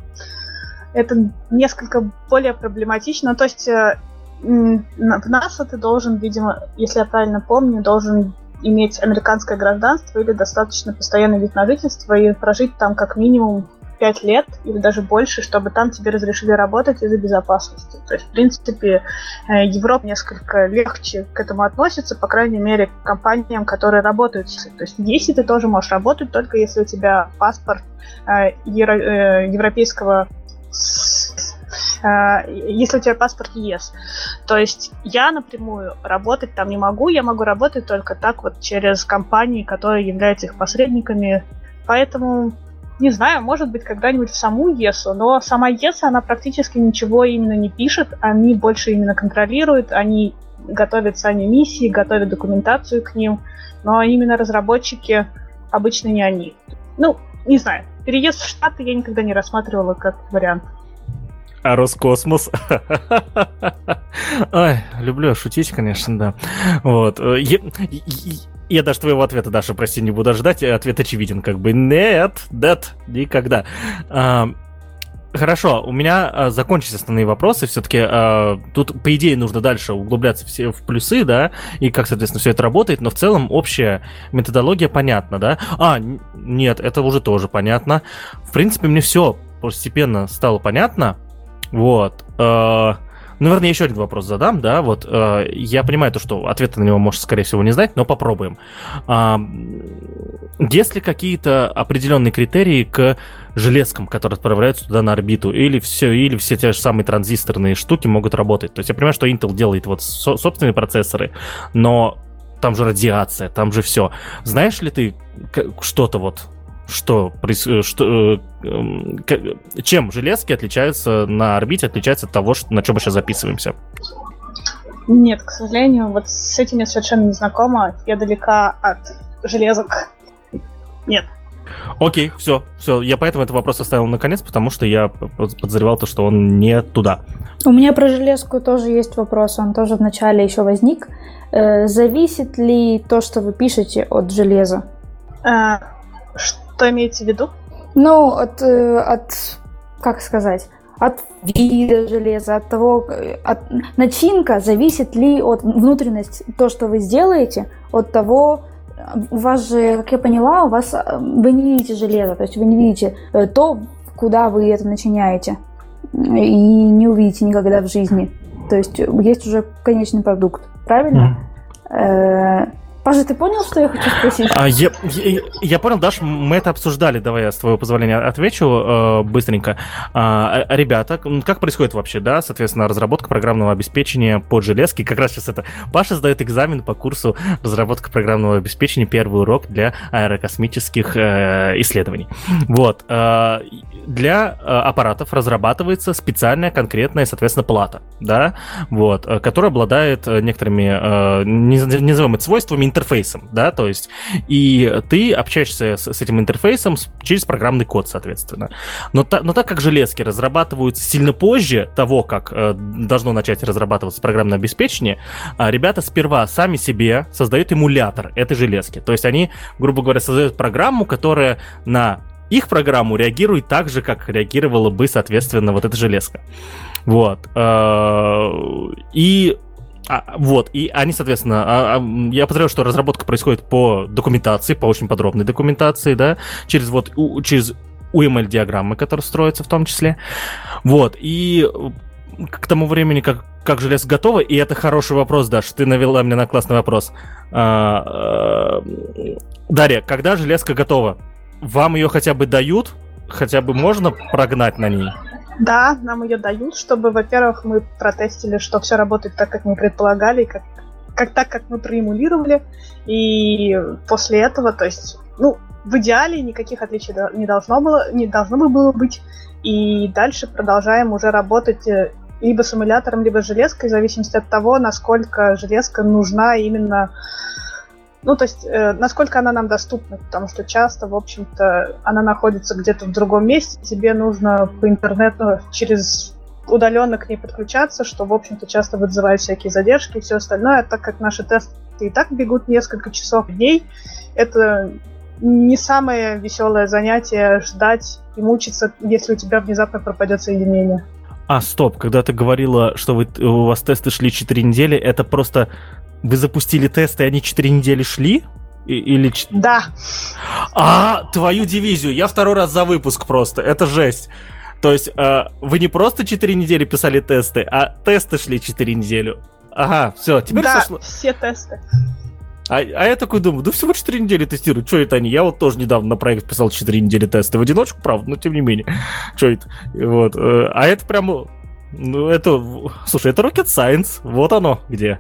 это несколько более проблематично. То есть э, в НАСА ты должен, видимо, если я правильно помню, должен иметь американское гражданство или достаточно постоянный вид на жительство и прожить там как минимум 5 лет или даже больше, чтобы там тебе разрешили работать из-за безопасности. То есть, в принципе, э, Европа несколько легче к этому относится, по крайней мере, к компаниям, которые работают. То есть, если ты тоже можешь работать, только если у тебя паспорт э, европейского если у тебя паспорт ЕС. То есть я напрямую работать там не могу, я могу работать только так вот через компании, которые являются их посредниками. Поэтому не знаю, может быть, когда-нибудь в саму ЕСу, но сама ЕСа, она практически ничего именно не пишет, они больше именно контролируют, они готовят сами миссии, готовят документацию к ним, но именно разработчики обычно не они. Ну, не знаю, переезд в Штаты я никогда не рассматривала как вариант. А Роскосмос? [LAUGHS] Ой, люблю шутить, конечно, да. Вот. Я, я даже твоего ответа, Даша, прости, не буду ждать. Ответ очевиден, как бы. Нет, нет, никогда. А, Хорошо, у меня а, закончились основные вопросы. Все-таки а, тут, по идее, нужно дальше углубляться все в плюсы, да, и как, соответственно, все это работает, но в целом общая методология понятна, да? А, нет, это уже тоже понятно. В принципе, мне все постепенно стало понятно. Вот. Э, наверное, еще один вопрос задам, да, вот э, я понимаю то, что ответа на него можешь, скорее всего, не знать, но попробуем. Э, есть ли какие-то определенные критерии к железкам, которые отправляются туда на орбиту, или все, или все те же самые транзисторные штуки могут работать? То есть я понимаю, что Intel делает вот со- собственные процессоры, но там же радиация, там же все. Знаешь ли ты что-то вот что, э, что э, эм, чем железки отличаются на орбите, отличаются от того, что, на чем мы сейчас записываемся? Нет, к сожалению, вот с этим я совершенно не знакома. Я далека от железок. Нет. Окей, все, все. Я поэтому этот вопрос оставил наконец, потому что я подозревал то, что он не туда. У меня про железку тоже есть вопрос, он тоже вначале еще возник. Э, зависит ли то, что вы пишете от железа? А, что имеете в виду? Ну, от, э, от как сказать, от вида железа, от того, от начинка зависит ли от внутренности, то, что вы сделаете, от того, у вас же, как я поняла, у вас э, вы не видите железо, то есть вы не видите э, то, куда вы это начиняете, и не увидите никогда в жизни. То есть есть уже конечный продукт, правильно? Mm. Паша, ты понял, что я хочу спросить? А, я, я, я понял, Даш, мы это обсуждали. Давай я, с твоего позволения, отвечу э, быстренько. А, э, ребята, как происходит вообще, да, соответственно, разработка программного обеспечения под железки? Как раз сейчас это... Паша сдает экзамен по курсу разработка программного обеспечения, первый урок для аэрокосмических э, исследований. Вот. Э, для э, аппаратов разрабатывается специальная конкретная, соответственно, плата, да, вот, э, которая обладает э, некоторыми, э, не, не это свойствами, интерфейсом, да, то есть, и ты общаешься с, с этим интерфейсом через программный код, соответственно. Но, та, но так как железки разрабатываются сильно позже того, как э, должно начать разрабатываться программное обеспечение, э, ребята сперва сами себе создают эмулятор этой железки. То есть они, грубо говоря, создают программу, которая на их программу реагирует так же, как реагировала бы, соответственно, вот эта железка. Вот. Э, и а, вот, и они, соответственно, а, а, я подозреваю, что разработка происходит по документации, по очень подробной документации, да, через вот, через UML-диаграммы, которые строятся в том числе. Вот, и к тому времени, как, как железо готово, и это хороший вопрос, Даш, ты навела меня на классный вопрос. А, Дарья, когда железка готова? Вам ее хотя бы дают? Хотя бы можно прогнать на ней? Да, нам ее дают, чтобы, во-первых, мы протестили, что все работает так, как мы предполагали, как, как так, как мы проэмулировали. И после этого, то есть, ну, в идеале никаких отличий не должно было, не должно было быть. И дальше продолжаем уже работать э, либо с эмулятором, либо с железкой, в зависимости от того, насколько железка нужна именно ну, то есть, э, насколько она нам доступна, потому что часто, в общем-то, она находится где-то в другом месте, тебе нужно по интернету через удаленно к ней подключаться, что, в общем-то, часто вызывает всякие задержки и все остальное, так как наши тесты и так бегут несколько часов в дней, это не самое веселое занятие ждать и мучиться, если у тебя внезапно пропадет соединение. А, стоп, когда ты говорила, что вы, у вас тесты шли 4 недели, это просто вы запустили тесты, они 4 недели шли? Или... Да. А, твою дивизию, я второй раз за выпуск просто, это жесть. То есть э, вы не просто 4 недели писали тесты, а тесты шли 4 недели. Ага, все, теперь да, сошло. все тесты. А, а я такой думаю, да всего 4 недели тестирую, что это они? Я вот тоже недавно на проект писал 4 недели тесты в одиночку, правда, но тем не менее. Что это? Вот. э, А это прямо... Ну, это... Слушай, это Rocket Science. Вот оно где.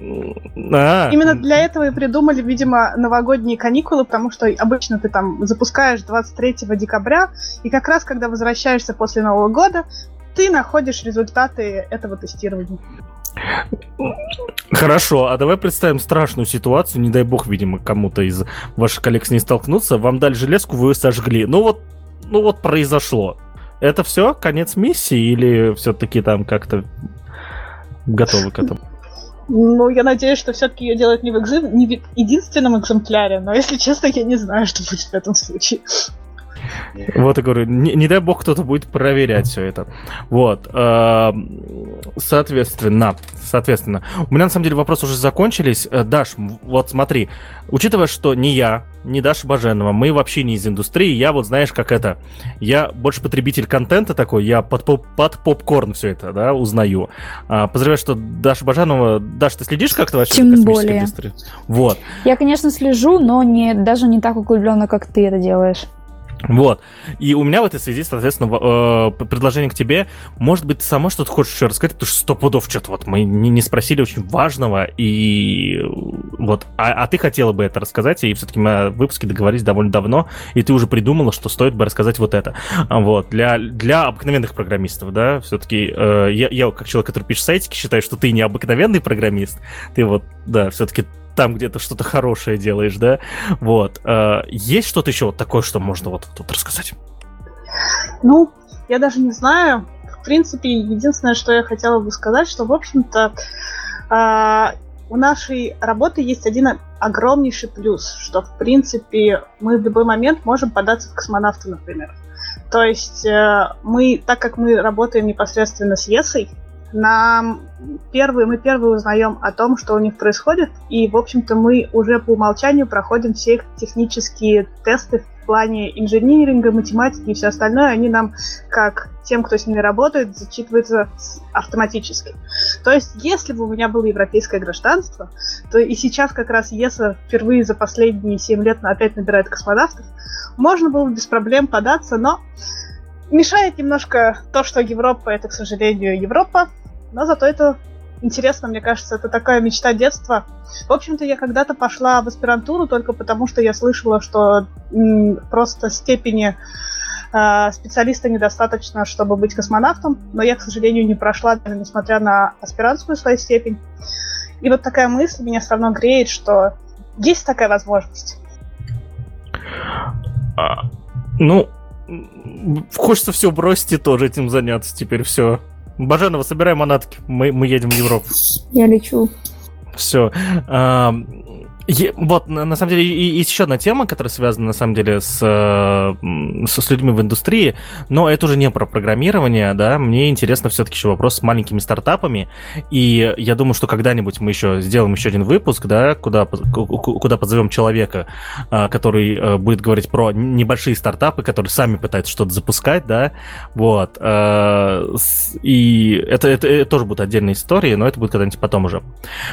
А, Именно для этого и придумали, видимо, новогодние каникулы, потому что обычно ты там запускаешь 23 декабря, и как раз когда возвращаешься после Нового года, ты находишь результаты этого тестирования. Хорошо, а давай представим страшную ситуацию, не дай бог, видимо, кому-то из ваших коллег с ней столкнуться, вам дали железку, вы ее сожгли. Ну вот, ну вот произошло. Это все? Конец миссии или все-таки там как-то готовы к этому? Ну, я надеюсь, что все-таки ее делают не в, экзем- не в единственном экземпляре, но, если честно, я не знаю, что будет в этом случае. Вот и говорю, не, не дай бог кто-то будет проверять все это. Вот. эм, Соответственно, соответственно. У меня на самом деле вопросы уже закончились. Э, Даш, вот смотри, учитывая, что не я, не Даша Баженова, мы вообще не из индустрии, я вот знаешь, как это, я больше потребитель контента такой, я под, поп- под попкорн все это, да, узнаю. А, Подозреваю, что Даша Баженова... Даш, ты следишь как-то вообще Тем за космической более. индустрией? Вот. Я, конечно, слежу, но не, даже не так углубленно, как ты это делаешь. Вот. И у меня в этой связи, соответственно, э, предложение к тебе. Может быть, ты сама что-то хочешь еще рассказать, потому что сто пудов что-то вот мы не, спросили очень важного, и вот, а, а ты хотела бы это рассказать, и все-таки мы о выпуске договорились довольно давно, и ты уже придумала, что стоит бы рассказать вот это. Вот, для, для обыкновенных программистов, да, все-таки э, я, я, как человек, который пишет сайтики, считаю, что ты не обыкновенный программист, ты вот, да, все-таки там где-то что-то хорошее делаешь, да, вот. Э, есть что-то еще вот такое, что можно вот тут рассказать? Ну, я даже не знаю. В принципе, единственное, что я хотела бы сказать, что, в общем-то, а, у нашей работы есть один огромнейший плюс, что, в принципе, мы в любой момент можем податься в космонавты, например. То есть э, мы, так как мы работаем непосредственно с ЕСой, нам первые, мы первые узнаем о том, что у них происходит, и, в общем-то, мы уже по умолчанию проходим все их технические тесты в плане инжиниринга, математики и все остальное, они нам, как тем, кто с ними работает, зачитываются автоматически. То есть, если бы у меня было европейское гражданство, то и сейчас как раз ЕСА впервые за последние 7 лет опять набирает космонавтов, можно было бы без проблем податься, но мешает немножко то, что Европа это, к сожалению, Европа, но зато это интересно, мне кажется, это такая мечта детства. В общем-то, я когда-то пошла в аспирантуру только потому, что я слышала, что м, просто степени э, специалиста недостаточно, чтобы быть космонавтом, но я, к сожалению, не прошла, даже несмотря на аспирантскую свою степень. И вот такая мысль меня все равно греет, что есть такая возможность. А, ну, хочется все бросить и тоже этим заняться теперь все. Баженова, собирай манатки, мы, мы едем в Европу. Я лечу. Все. Е, вот, на, на самом деле, и, есть еще одна тема, которая связана, на самом деле, с, с, с людьми в индустрии, но это уже не про программирование, да, мне интересно все-таки еще вопрос с маленькими стартапами, и я думаю, что когда-нибудь мы еще сделаем еще один выпуск, да, куда, куда подзовем человека, а, который э, будет говорить про небольшие стартапы, которые сами пытаются что-то запускать, да, вот, э, и это, это, это тоже будет отдельная история, но это будет когда-нибудь потом уже,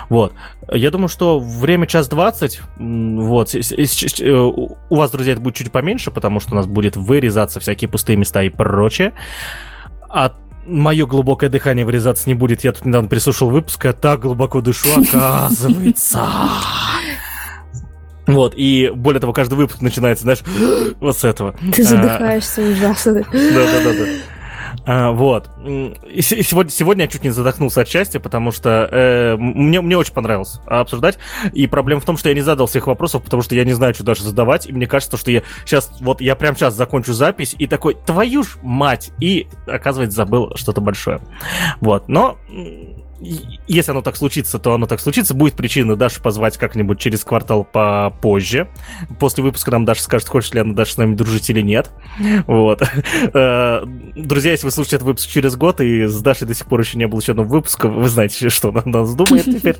вот. Я думаю, что время час-два 20. Вот. Э, у вас, друзья, это будет чуть поменьше, потому что у нас будет вырезаться всякие пустые места и прочее. А мое глубокое дыхание вырезаться не будет. Я тут недавно прислушал выпуск, я так глубоко дышу, оказывается. Вот, и более того, каждый выпуск начинается, знаешь, [GASPS] вот с этого. Ты а. задыхаешься ужасно. Да-да-да. А, вот. И се- сегодня, сегодня я чуть не задохнулся от счастья, потому что э, мне, мне очень понравилось обсуждать. И проблема в том, что я не задал всех вопросов, потому что я не знаю, что даже задавать. И мне кажется, что я сейчас, вот я прямо сейчас закончу запись и такой, твою ж мать! И, оказывается, забыл что-то большое. Вот. Но если оно так случится, то оно так случится. Будет причина Дашу позвать как-нибудь через квартал попозже. После выпуска нам Даша скажет, хочет ли она дальше с нами дружить или нет. Вот. Э, друзья, если вы слушаете этот выпуск через год, и с Дашей до сих пор еще не было еще одного выпуска, вы знаете, [LAUGHS] что она нас думает теперь.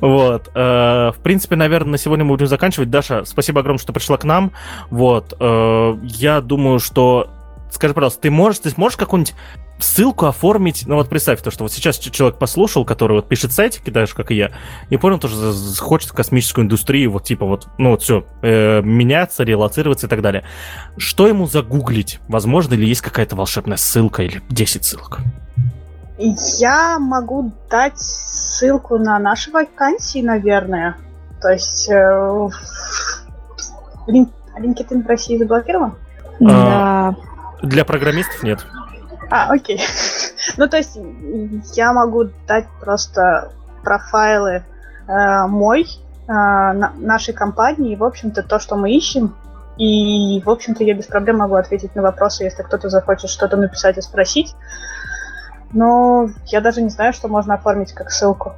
Вот. Э, в принципе, наверное, на сегодня мы будем заканчивать. Даша, спасибо огромное, что пришла к нам. Вот. Э, я думаю, что Скажи, пожалуйста, ты можешь, ты сможешь какую-нибудь ссылку оформить. Ну вот представь то, что вот сейчас человек послушал, который вот пишет сайтики, даже как и я, и понял, то, что хочет в космическую индустрию, вот типа вот, ну вот все, э, меняться, релацироваться и так далее. Что ему загуглить? Возможно ли есть какая-то волшебная ссылка или 10 ссылок? Я могу дать ссылку на наши вакансии, наверное. То есть э, LinkedIn в России заблокирован? Да. Для программистов нет. А, окей. [LAUGHS] ну, то есть я могу дать просто профайлы э, мой, э, на, нашей компании, в общем-то, то, что мы ищем. И, в общем-то, я без проблем могу ответить на вопросы, если кто-то захочет что-то написать и спросить. Но я даже не знаю, что можно оформить как ссылку.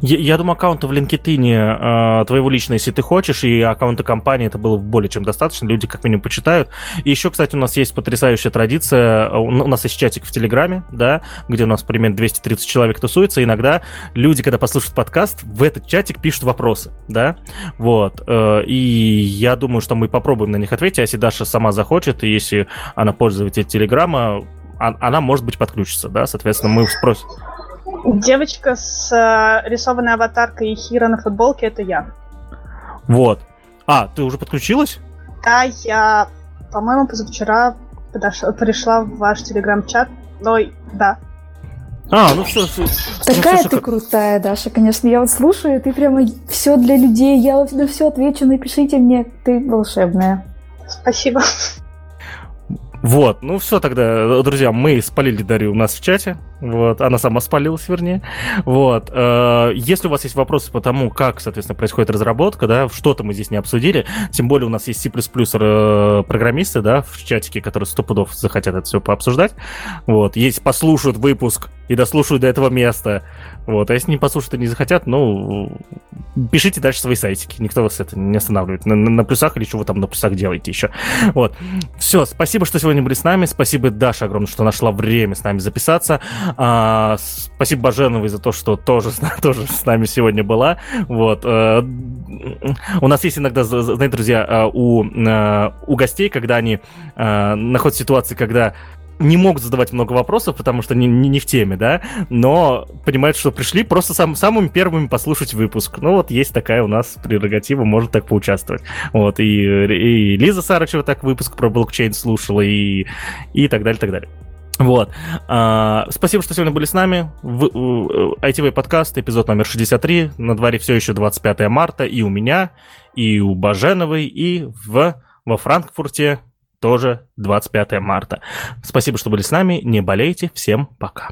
Я, я думаю, аккаунта в LinkedIn э, твоего лично, если ты хочешь, и аккаунта компании, это было более чем достаточно, люди как минимум почитают. И еще, кстати, у нас есть потрясающая традиция, у нас есть чатик в Телеграме, да, где у нас примерно 230 человек тусуется, иногда люди, когда послушают подкаст, в этот чатик пишут вопросы, да, вот, э, и я думаю, что мы попробуем на них ответить, а если Даша сама захочет, и если она пользователь Телеграма, а, она, может быть, подключится, да, соответственно, мы спросим. Девочка с э, рисованной аватаркой Хира на футболке это я. Вот. А, ты уже подключилась? Да, я, по-моему, позавчера подошла, пришла в ваш телеграм-чат. Но да. А, ну все, все. Такая ну, все, ты как... крутая, Даша, конечно. Я вот слушаю, ты прямо все для людей. Я на все отвечу, напишите мне, ты волшебная. Спасибо. Вот, ну все тогда, друзья, мы спалили Дарью у нас в чате. Вот, она сама спалилась, вернее. Вот, э, если у вас есть вопросы по тому, как, соответственно, происходит разработка, да, что-то мы здесь не обсудили, тем более у нас есть C++ программисты, да, в чатике, которые сто пудов захотят это все пообсуждать. Вот, если послушают выпуск и дослушают до этого места, вот, а если не послушают и не захотят, ну, пишите дальше свои сайтики, никто вас это не останавливает. На, на, на плюсах или что вы там на плюсах делаете еще. Вот, все, спасибо, что сегодня были с нами, спасибо Даша огромное, что нашла время с нами записаться. А, спасибо Баженовой за то, что тоже, [LAUGHS] тоже с нами сегодня была. Вот. А, у нас есть иногда, знаете, друзья, а, у, а, у гостей, когда они а, находят ситуации, когда не могут задавать много вопросов, потому что не, не, не в теме, да, но понимают, что пришли просто сам, самыми первыми послушать выпуск. Ну вот есть такая у нас прерогатива, может так поучаствовать. Вот, и, и Лиза Сарычева так выпуск про блокчейн слушала, и, и так далее, так далее. Вот. А, спасибо, что сегодня были с нами. В, в, ITV подкаст, эпизод номер 63. На дворе все еще 25 марта. И у меня, и у Баженовой, и в, во Франкфурте тоже 25 марта. Спасибо, что были с нами. Не болейте. Всем пока.